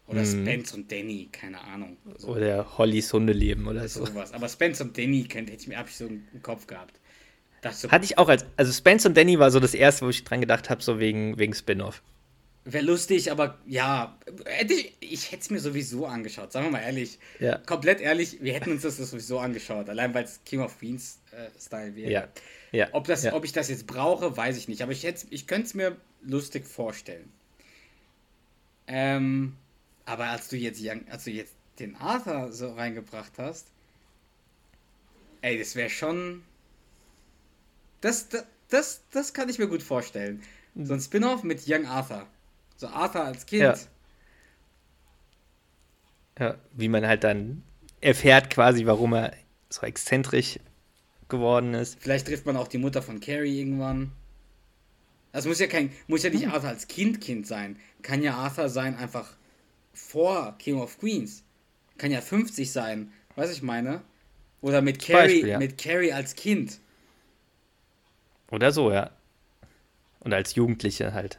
Oder Spence und Danny, keine Ahnung. So, Oder Hollys Hundeleben oder so. sowas. Aber Spence und Danny kennt, hätte ich mir, hab ich so im Kopf gehabt. So, Hatte ich auch als, also Spence und Danny war so das erste, wo ich dran gedacht habe, so wegen, wegen Spin-off. Wäre lustig, aber ja, hätte ich, ich hätte es mir sowieso angeschaut, sagen wir mal ehrlich. Ja. Komplett ehrlich, wir hätten uns das sowieso angeschaut, allein weil es King of Queens äh, Style wäre. Ja. ja. Ob, das, ja. ob ich das jetzt brauche, weiß ich nicht, aber ich, ich könnte es mir lustig vorstellen. Ähm, aber als du jetzt, Young- als du jetzt den Arthur so reingebracht hast, ey, das wäre schon. Das, das, das, das kann ich mir gut vorstellen. So ein Spin-off mit Young Arthur. So Arthur als Kind. Ja. ja, wie man halt dann erfährt quasi, warum er so exzentrisch geworden ist. Vielleicht trifft man auch die Mutter von Carrie irgendwann. Das muss ja kein, muss ja Hm. nicht Arthur als Kind Kind sein. Kann ja Arthur sein einfach vor King of Queens. Kann ja 50 sein. Weiß ich meine? Oder mit Carrie, Beispiel, ja. mit Carrie als Kind. Oder so, ja. Und als Jugendliche halt.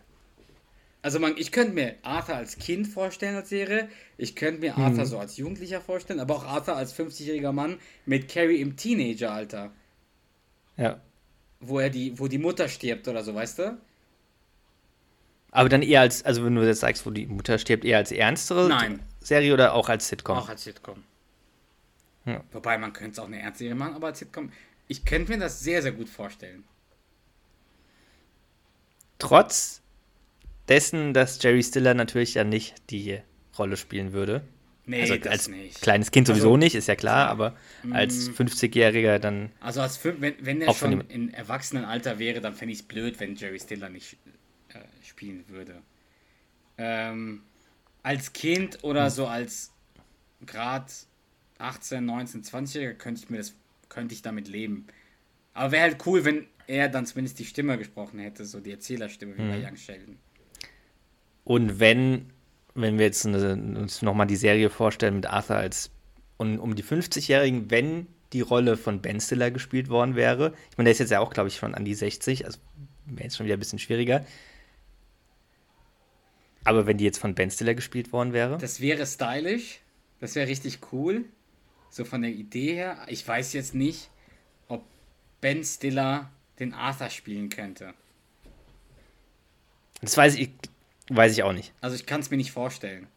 Also man, ich könnte mir Arthur als Kind vorstellen als Serie. Ich könnte mir Arthur Mhm. so als Jugendlicher vorstellen, aber auch Arthur als 50-jähriger Mann mit Carrie im Teenageralter, Ja. wo er die, wo die Mutter stirbt oder so, weißt du? Aber dann eher als, also wenn du jetzt sagst, wo die Mutter stirbt, eher als ernstere Nein. Serie oder auch als Sitcom? Auch als Sitcom. Ja. Wobei man könnte es auch eine Ernstserie machen, aber als Sitcom. Ich könnte mir das sehr, sehr gut vorstellen. Trotz dessen, dass Jerry Stiller natürlich ja nicht die Rolle spielen würde. Nee, also als nicht. kleines Kind sowieso Also, nicht, ist ja klar. Mm. aber als 50-Jähriger dann. Also als wenn, wenn er schon in Erwachsenenalter wäre, dann fände ich es blöd, wenn Jerry Stiller nicht äh, spielen würde. Ähm, als Kind Hm. oder so als Grad 18, 19, 20-Jähriger könnte ich mir das, könnte ich damit leben. Aber wäre halt cool, wenn er dann zumindest die Stimme gesprochen hätte, so die Erzählerstimme wie Hm. bei Young Sheldon. Und wenn, wenn wir jetzt eine, uns nochmal die Serie vorstellen mit Arthur als um, um die 50-Jährigen, wenn die Rolle von Ben Stiller gespielt worden wäre, ich meine, der ist jetzt ja auch, glaube ich, schon an die 60, also wäre jetzt schon wieder ein bisschen schwieriger. Aber wenn die jetzt von Ben Stiller gespielt worden wäre, Das wäre stylisch. Das wäre richtig cool. So von der Idee her. Ich weiß jetzt nicht, ob Ben Stiller den Arthur spielen könnte. das weiß ich, weiß ich auch nicht. Also ich kann es mir nicht vorstellen.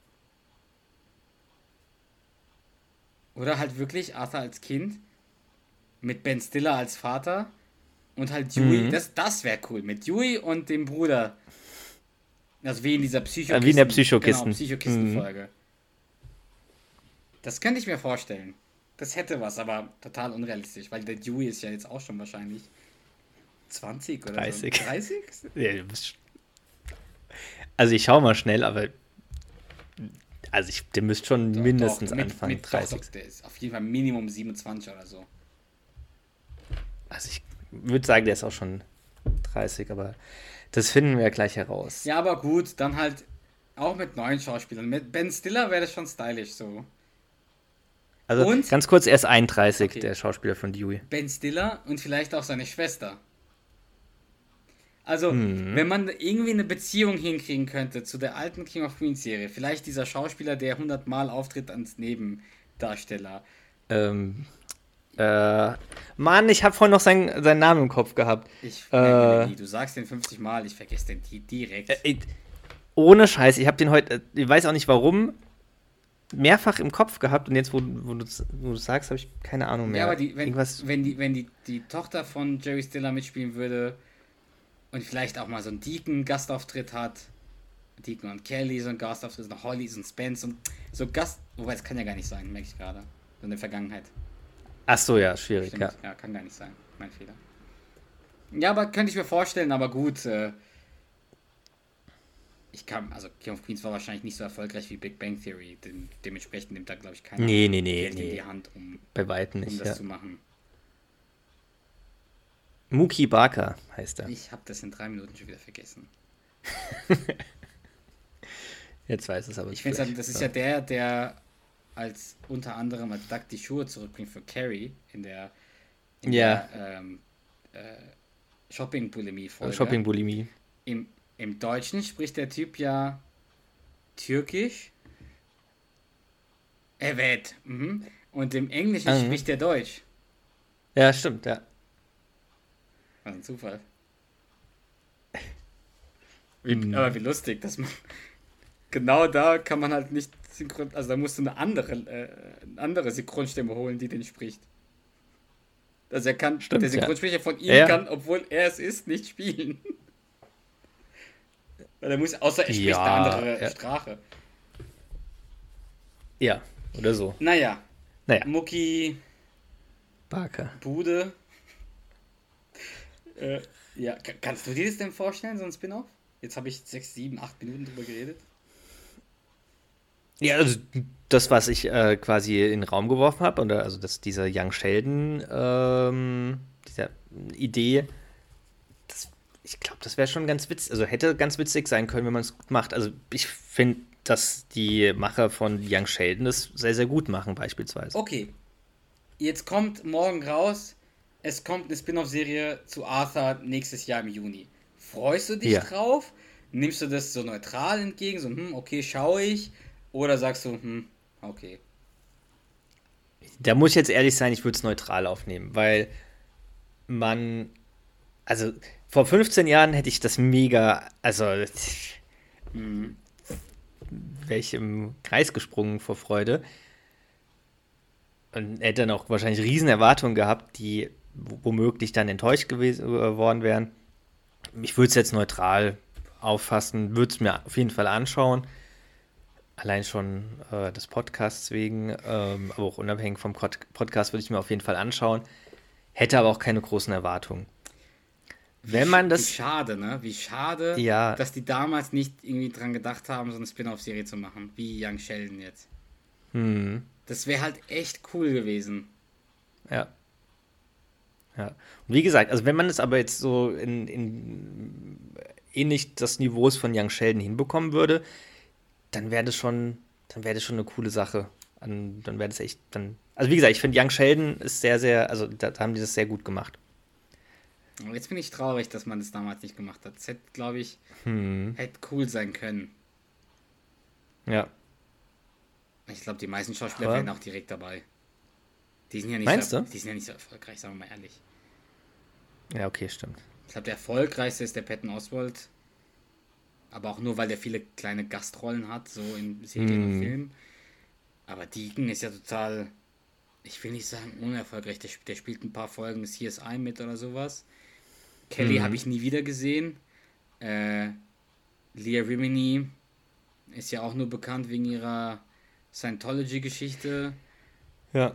Oder halt wirklich Arthur als Kind mit Ben Stiller als Vater und halt Dewey. Mhm. Das, das wäre cool. Mit Dewey und dem Bruder. Also wie in dieser Psycho Äh, wie in der Psychokisten. Genau, Psychokisten-Folge. Das könnte ich mir vorstellen. Das hätte was, aber total unrealistisch, weil der Dewey ist ja jetzt auch schon wahrscheinlich 20 oder 30. so. 30? <laughs> Ja, du bist- Also ich schaue mal schnell, aber also ich, der müsste schon Doch, mindestens doch, mit- Anfang mit, 30. Doch, der ist auf jeden Fall Minimum 27 oder so. Also ich würde sagen, der ist auch schon 30, aber das finden wir ja gleich heraus. Ja, aber gut, dann halt auch mit neuen Schauspielern. Mit Ben Stiller wäre das schon stylisch so. Also Und- ganz kurz, er ist 31, Okay. der Schauspieler von Dewey. Ben Stiller und vielleicht auch seine Schwester. Also, Mhm. wenn man irgendwie eine Beziehung hinkriegen könnte zu der alten King of Queens Serie, vielleicht dieser Schauspieler, der 100 Mal auftritt als Nebendarsteller. Ähm, äh, Mann, ich habe vorhin noch seinen, seinen Namen im Kopf gehabt. Ich Äh. nie. Du sagst den 50 Mal, ich vergesse den di- direkt. Äh, ich- ohne Scheiß, ich habe den heute, äh, ich weiß auch nicht warum, mehrfach im Kopf gehabt und jetzt, wo, wo du wo du sagst, habe ich keine Ahnung mehr. ja, aber die, wenn, Irgendwas, wenn, die, wenn die, die Tochter von Jerry Stiller mitspielen würde und vielleicht auch mal so einen Deacon-Gastauftritt hat, Deacon und Kelly so einen Gastauftritt, noch Holly, so ein Spence und so Gast, wobei es kann ja gar nicht sein, merke ich gerade. So in der Vergangenheit. ach so, ja, schwierig, Stimmt. ja. Ja. kann gar nicht sein. Mein Fehler. Ja, aber könnte ich mir vorstellen, aber gut. Äh, ich kann, also King of Queens war wahrscheinlich nicht so erfolgreich wie Big Bang Theory. Dem, dementsprechend nimmt da, glaube ich, keiner Nee, nee, nee, Geld in nee. die Hand, um, Bei weitem um nicht, das ja. zu machen. Mookie Barker heißt er. Ich habe das in drei Minuten schon wieder vergessen. <laughs> Jetzt weiß es aber Ich finde, vielleicht. das ist ja der, der als unter anderem als Duck die Schuhe zurückbringt für Carrie in der, in Ja. der ähm, äh, Shopping-Bulimie-Folge. Shopping-Bulimie. Im, Im Deutschen spricht der Typ ja Türkisch. Evet. Mhm. Und im Englischen Mhm. spricht er Deutsch. Ja, stimmt, ja. Was ein Zufall. <laughs> Wie, Aber wie lustig, dass man <laughs> genau da kann man halt nicht synchron, also da musst du eine andere, äh, eine andere Synchronstimme holen, die den spricht. Also er kann, Stimmt, der ja. Synchronsprecher von ihm Ja. kann, obwohl er es ist, nicht spielen. <laughs> Weil er muss, außer er spricht Ja, eine andere ja. Sprache. Ja, oder so. Naja, Naja, Mucki, Barker. Bude. Äh, ja, ka- kannst du dir das denn vorstellen, so ein Spin-off? Jetzt habe ich sechs, sieben, acht Minuten drüber geredet. Ja, also das, was ich äh, quasi in den Raum geworfen habe, oder also das, dieser Young Sheldon, ähm, dieser Idee, das, ich glaube, das wäre schon ganz witzig, also hätte ganz witzig sein können, wenn man es gut macht. Also ich finde, dass die Macher von Young Sheldon das sehr, sehr gut machen, beispielsweise. Okay. Jetzt kommt morgen raus, es kommt eine Spin-off-Serie zu Arthur nächstes Jahr im Juni. Freust du dich Ja. drauf? Nimmst du das so neutral entgegen, so, hm, okay, schaue ich? Oder sagst du, hm, okay. Da muss ich jetzt ehrlich sein, ich würde es neutral aufnehmen, weil man, also vor 15 Jahren hätte ich das mega, also Mhm. wäre ich im Kreis gesprungen vor Freude. Und hätte dann auch wahrscheinlich riesen Erwartungen gehabt, die womöglich dann enttäuscht gewesen äh, worden wären. Ich würde es jetzt neutral auffassen, würde es mir auf jeden Fall anschauen. Allein schon äh, des Podcasts wegen, ähm, aber auch unabhängig vom Pod Podcast würde ich mir auf jeden Fall anschauen. Hätte aber auch keine großen Erwartungen. Wenn man Wie das. schade, ne? Wie schade, Ja. dass die damals nicht irgendwie dran gedacht haben, so eine Spin-off-Serie zu machen, wie Young Sheldon jetzt. Hm, Das wäre halt echt cool gewesen. ja. Ja. Und wie gesagt, also wenn man es aber jetzt so in, in ähnlich des Niveaus von Young Sheldon hinbekommen würde, dann wäre das schon, dann wäre das schon eine coole Sache. An, dann wäre das echt, dann. Also wie gesagt, ich finde Young Sheldon ist sehr, sehr, also da, da haben die das sehr gut gemacht. Jetzt bin ich traurig, dass man das damals nicht gemacht hat. Das hätte, glaube ich, Hm. hätte cool sein können. Ja. Ich glaube, die meisten Schauspieler Aber- wären auch direkt dabei. Die sind ja nicht Meinst so, du? Die sind ja nicht so erfolgreich, sagen wir mal ehrlich. Ja, okay, stimmt. Ich glaube, der erfolgreichste ist der Patton Oswald. Aber auch nur, weil der viele kleine Gastrollen hat, so in Serien und Hm. Filmen. Aber Deacon ist ja total, ich will nicht sagen unerfolgreich. Der, der spielt ein paar Folgen CSI mit oder sowas. Kelly Mhm. habe ich nie wieder gesehen. Äh, Leah Rimini ist ja auch nur bekannt wegen ihrer Scientology-Geschichte. Ja.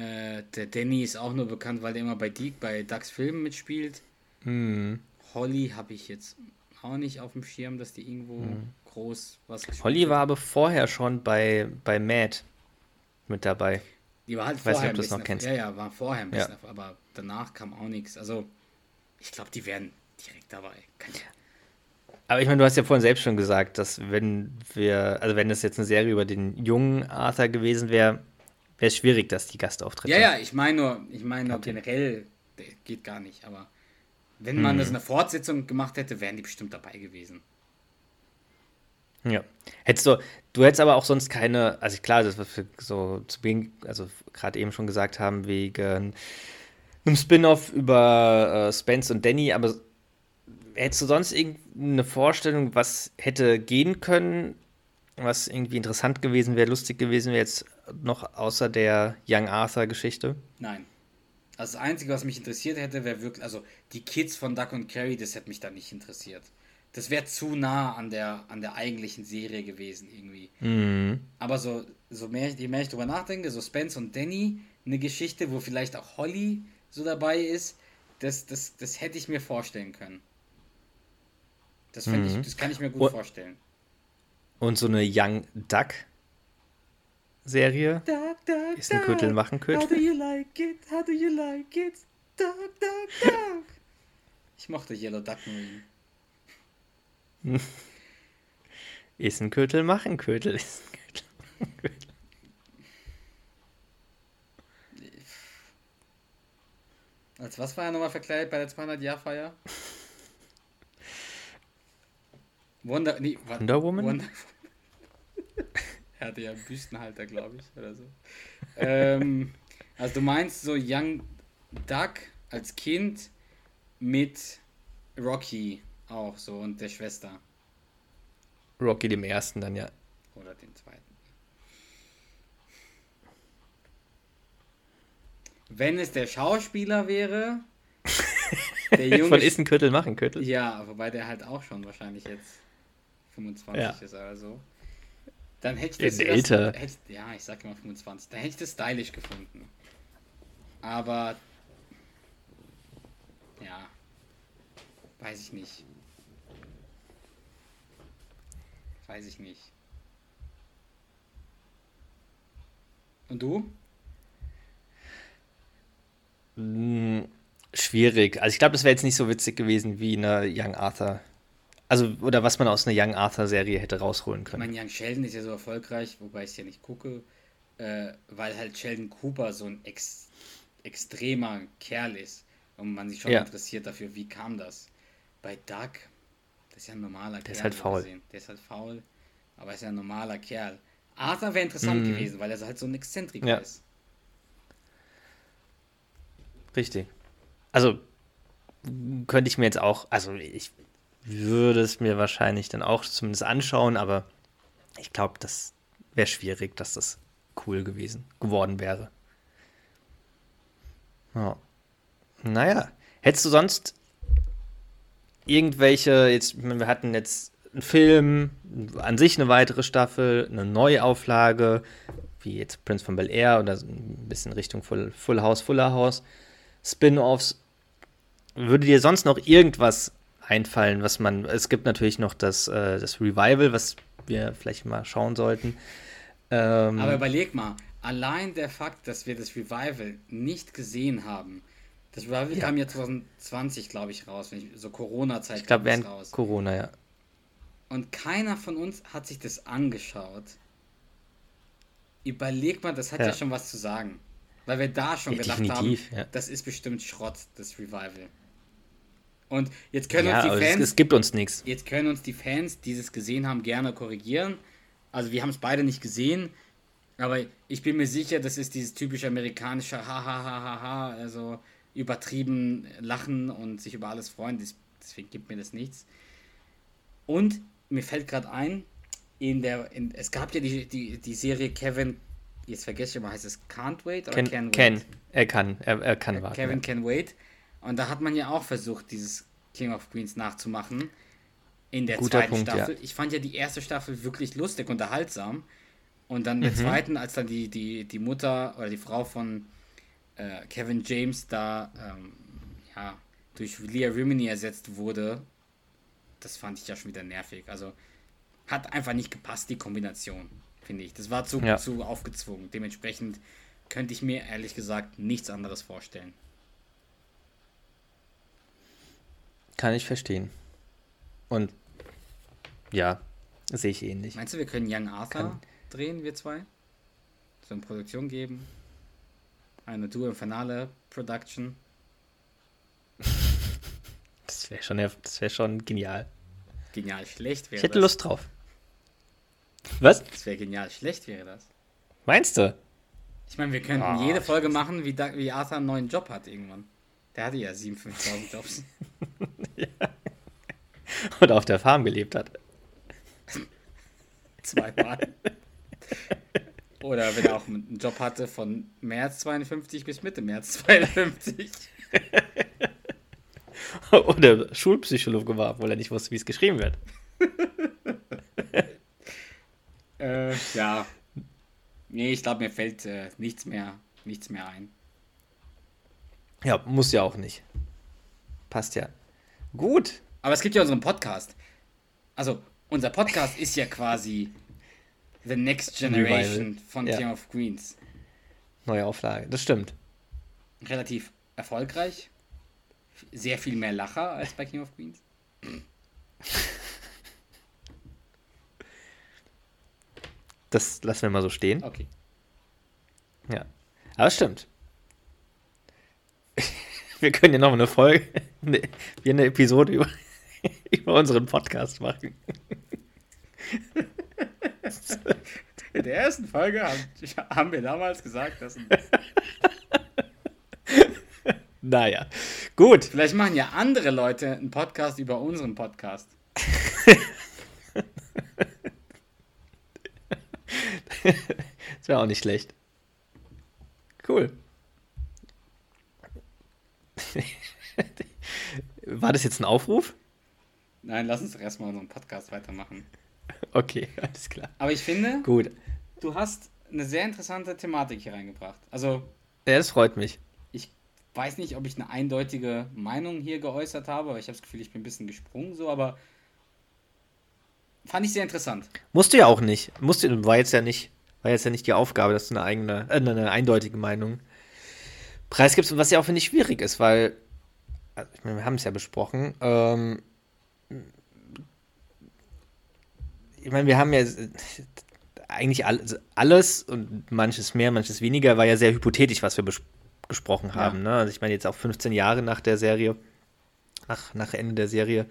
Äh, der Danny ist auch nur bekannt, weil der immer bei bei Ducks Filmen mitspielt. Hm. Holly habe ich jetzt auch nicht auf dem Schirm, dass die irgendwo groß was gespielt Holly war aber vorher schon bei, bei Mad mit dabei. Die war halt Weiß vorher nicht, ob du das noch kennst. Ja, ja, war vorher ein Ja. bisschen, aber danach kam auch nichts. Also, ich glaube, die wären direkt dabei. Kann ich, Aber ich meine, du hast ja vorhin selbst schon gesagt, dass wenn wir, also wenn das jetzt eine Serie über den jungen Arthur gewesen wäre, wäre es schwierig, dass die Gastauftritte. ja, ja, ich meine nur, ich meine nur generell, geht gar nicht, aber wenn man das Hm. in der Fortsetzung gemacht hätte, wären die bestimmt dabei gewesen. Ja. Hättest du, du hättest aber auch sonst keine, also klar, das, was wir so zu Beginn, also gerade eben schon gesagt haben, wegen einem Spin-off über äh, Spence und Danny, aber hättest du sonst irgendeine Vorstellung, was hätte gehen können, was irgendwie interessant gewesen wäre, lustig gewesen wäre, jetzt noch außer der Young Arthur-Geschichte? Nein. Also das Einzige, was mich interessiert hätte, wäre wirklich, also die Kids von Duck und Carrie, das hätte mich da nicht interessiert. Das wäre zu nah an der, an der eigentlichen Serie gewesen irgendwie. Mhm. Aber so, so mehr, je mehr ich drüber nachdenke, so Spence und Danny, eine Geschichte, wo vielleicht auch Holly so dabei ist, das, das, das hätte ich mir vorstellen können. Das, fänd ich, das kann ich mir gut Und- vorstellen. Und so eine Young Duck-Serie? Duck, duck, Ist ein Kötel machen How Kötel? do you like it? How do you like it? Duck, duck, duck. <laughs> Ich mochte Yellow Duck Marine. <laughs> Ist ein Kötel machen Kötel. Ist ein machen Kötel. <laughs> Als was war er nochmal verkleidet bei der 200-Jahr-Feier? Wonder, nee, Wonder Woman? Wonder er hatte ja einen Büstenhalter, glaube ich, oder so. ähm, also du meinst so Young Duck als Kind mit Rocky auch so und der Schwester. Rocky dem ersten dann ja. Oder den zweiten. Wenn es der Schauspieler wäre, <laughs> der junge Von Kötel machen Kötel. Ja, wobei der halt auch schon wahrscheinlich jetzt 25 Ja. ist oder so. Dann hätte ich das, älter. hätte, ja, ich sag immer 25. Dann hätte ich das stylisch gefunden. Aber ja, weiß ich nicht. Weiß ich nicht. Und du? Hm, schwierig. Also ich glaube, das wäre jetzt nicht so witzig gewesen wie eine Young Arthur. Also, oder was man aus einer Young Arthur-Serie hätte rausholen Ich können. meine, Young Sheldon ist ja so erfolgreich, wobei ich es ja nicht gucke, äh, weil halt Sheldon Cooper so ein ex extremer Kerl ist und man sich schon Ja. interessiert dafür, wie kam das. Bei Doug, das ist ja ein normaler Kerl. ist halt faul. Der ist halt faul, aber ist ja ein normaler Kerl. Arthur wäre interessant Mhm. gewesen, weil er halt so ein Exzentriker Ja. ist. Richtig. Also, könnte ich mir jetzt auch, also ich würde es mir wahrscheinlich dann auch zumindest anschauen, aber ich glaube, das wäre schwierig, dass das cool gewesen, geworden wäre. Ja. Naja, hättest du sonst irgendwelche, jetzt, wir hatten jetzt einen Film, an sich eine weitere Staffel, eine Neuauflage, wie jetzt Prince von Bel Air oder ein bisschen Richtung Full, Full House, Fuller House, Spin-offs. Würde dir sonst noch irgendwas einfallen, was man, es gibt natürlich noch das, äh, das Revival, was wir vielleicht mal schauen sollten. Ähm, Aber überleg mal, allein der Fakt, dass wir das Revival nicht gesehen haben, das Revival Ja. kam ja 2020, glaube ich, raus, wenn ich, so Corona-Zeit ich glaube, während raus. Corona, ja. Und keiner von uns hat sich das angeschaut. Überleg mal, das hat ja, Ja. schon was zu sagen. Weil wir da schon Ja, gedacht haben, ja. das ist bestimmt Schrott, das Revival. Und jetzt können Ja, uns die es, Fans, es gibt uns nichts. jetzt können uns die Fans, die es gesehen haben, gerne korrigieren. Also wir haben es beide nicht gesehen, aber ich bin mir sicher, das ist dieses typische amerikanische ha ha ha ha ha, also übertrieben lachen und sich über alles freuen. Deswegen gibt mir das nichts. Und mir fällt gerade ein, in der, in, es gab ja die, die, die Serie Kevin, jetzt vergesse ich immer, heißt es Can't Wait oder Ken, Can Wait? Ken, er kann, er, er kann warten. Kevin. Can Wait. Und da hat man ja auch versucht, dieses King of Queens nachzumachen. In der Guter zweiten Punkt, ja. Staffel. Ich fand ja die erste Staffel wirklich lustig, unterhaltsam. Und dann Mhm. der zweiten, als dann die, die, die Mutter oder die Frau von äh, Kevin James da ähm, ja, durch Leah Rimini ersetzt wurde, das fand ich ja schon wieder nervig. Also hat einfach nicht gepasst, die Kombination, finde ich. Das war zu, Ja. zu aufgezwungen. Dementsprechend könnte ich mir ehrlich gesagt nichts anderes vorstellen. Kann ich verstehen. Und ja, sehe ich ähnlich. Meinst du, wir können Young Arthur Kann- drehen, wir zwei? So eine Produktion geben? Eine Duo Infernale Production? <laughs> Das wäre schon, das wär schon genial. Genial schlecht wäre Ich hätte das. Lust drauf. Was? Das wäre genial schlecht wäre das. Meinst du? Ich meine, wir könnten Ah, jede Folge machen, wie, wie Arthur einen neuen Job hat irgendwann. Der hatte ja 57.000 Jobs. <laughs> <laughs> Oder auf der Farm gelebt hat. Zweimal. Oder wenn er auch einen Job hatte von März 52 bis Mitte März 52. <laughs> Oder Schulpsychologe war, obwohl er nicht wusste, wie es geschrieben wird. <laughs> Äh, ja. Nee, ich glaube, mir fällt äh, nichts mehr, nichts mehr ein. Ja, muss ja auch nicht. Passt ja. Gut. Aber es gibt ja unseren Podcast. Also, unser Podcast ist ja quasi The Next Generation Revival. von Ja. King of Queens. Neue Auflage. Das stimmt. Relativ erfolgreich. Sehr viel mehr Lacher als bei King of Queens. Das lassen wir mal so stehen. Okay. Ja. Aber es stimmt. <laughs> Wir können ja noch eine Folge, eine, wir eine Episode über, <laughs> über unseren Podcast machen. In der ersten Folge haben, haben wir damals gesagt, dass ein Naja. Gut. Vielleicht machen ja andere Leute einen Podcast über unseren Podcast. Das wäre auch nicht schlecht. Cool. War das jetzt ein Aufruf? Nein, lass uns doch erstmal unseren Podcast weitermachen. Okay, <laughs> alles klar. Aber ich finde, Gut. du hast eine sehr interessante Thematik hier reingebracht. Also, Ja, das freut mich. ich weiß nicht, ob ich eine eindeutige Meinung hier geäußert habe, aber ich habe das Gefühl, ich bin ein bisschen gesprungen so, aber fand ich sehr interessant. Musst du ja auch nicht. Musst du, war jetzt ja nicht, war jetzt ja nicht die Aufgabe, dass du eine eigene, äh, eine eindeutige Meinung preisgibst, und was ja auch, finde ich, schwierig ist, weil, also ich meine, wir haben es ja besprochen, ähm, ich meine, wir haben ja eigentlich alles, alles und manches mehr, manches weniger, war ja sehr hypothetisch, was wir bes gesprochen haben. Ne? Also ich meine, jetzt auch 15 Jahre nach der Serie, nach, nach Ende der Serie.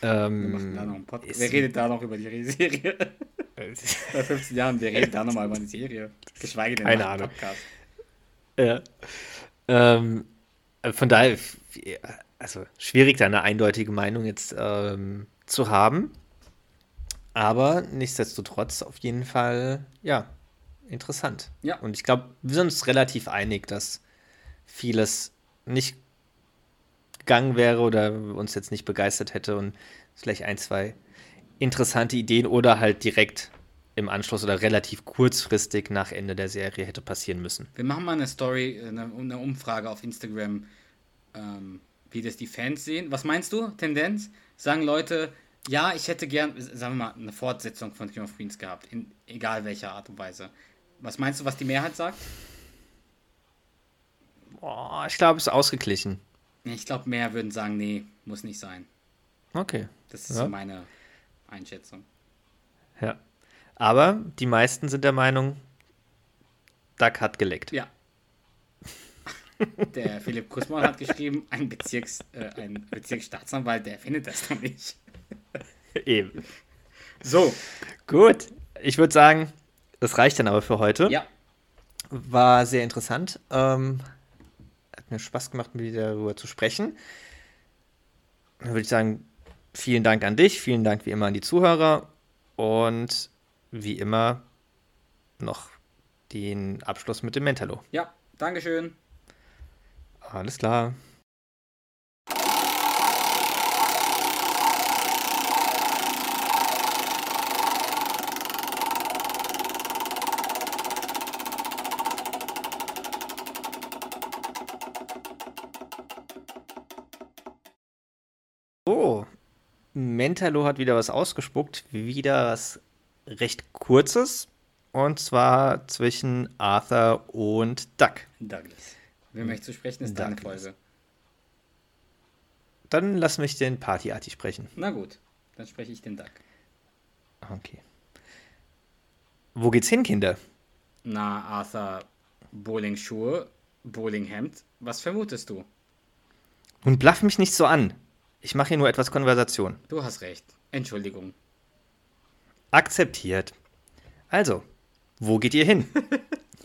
Ähm, Wir ist- Wer redet da noch über die Serie? <laughs> Bei 15 Jahren, wir reden da nochmal über die Serie. Geschweige denn Keine Ahnung. Podcast. Ja. Ähm, äh, von daher, also schwierig, da eine eindeutige Meinung jetzt ähm, zu haben. Aber nichtsdestotrotz auf jeden Fall, ja, interessant. Ja. Und ich glaube, wir sind uns relativ einig, dass vieles nicht gegangen wäre oder uns jetzt nicht begeistert hätte und vielleicht ein, zwei interessante Ideen oder halt direkt im Anschluss oder relativ kurzfristig nach Ende der Serie hätte passieren müssen. Wir machen mal eine Story, eine, eine Umfrage auf Instagram, ähm, wie das die Fans sehen. Was meinst du? Tendenz? Sagen Leute, ja, ich hätte gern, sagen wir mal, eine Fortsetzung von King of Queens gehabt, in egal welcher Art und Weise. Was meinst du, was die Mehrheit sagt? Boah, ich glaube, es ist ausgeglichen. Ich glaube, mehr würden sagen, nee, muss nicht sein. Okay. Das ist Ja. so meine Einschätzung. Ja. Aber die meisten sind der Meinung, Duck hat geleckt. Ja. Der Philipp Kussmann hat geschrieben, ein, Bezirks, äh, ein Bezirksstaatsanwalt, der findet das doch nicht. Eben. So, Gut. Ich würde sagen, das reicht dann aber für heute. ja, War sehr interessant. Ähm, hat mir Spaß gemacht, mit dir darüber zu sprechen. Dann würde ich sagen, vielen Dank an dich, vielen Dank wie immer an die Zuhörer und wie immer noch den Abschluss mit dem Mentalo. ja, Dankeschön. Alles klar. So, Mentalo hat wieder was ausgespuckt, wieder was recht kurzes Und zwar zwischen Arthur und Duck. Douglas. Wer möchte zu sprechen, ist deine. Folge. Dann lass mich den Partyartig sprechen. Na gut, dann spreche ich den Duck. Okay. Wo geht's hin, Kinder? Na, Arthur, Bowling-Schuhe, Bowlinghemd. Was vermutest du? Nun blaff mich nicht so an. Ich mache hier nur etwas Konversation. Du hast recht. Entschuldigung. Akzeptiert. Also, wo geht ihr hin? <laughs>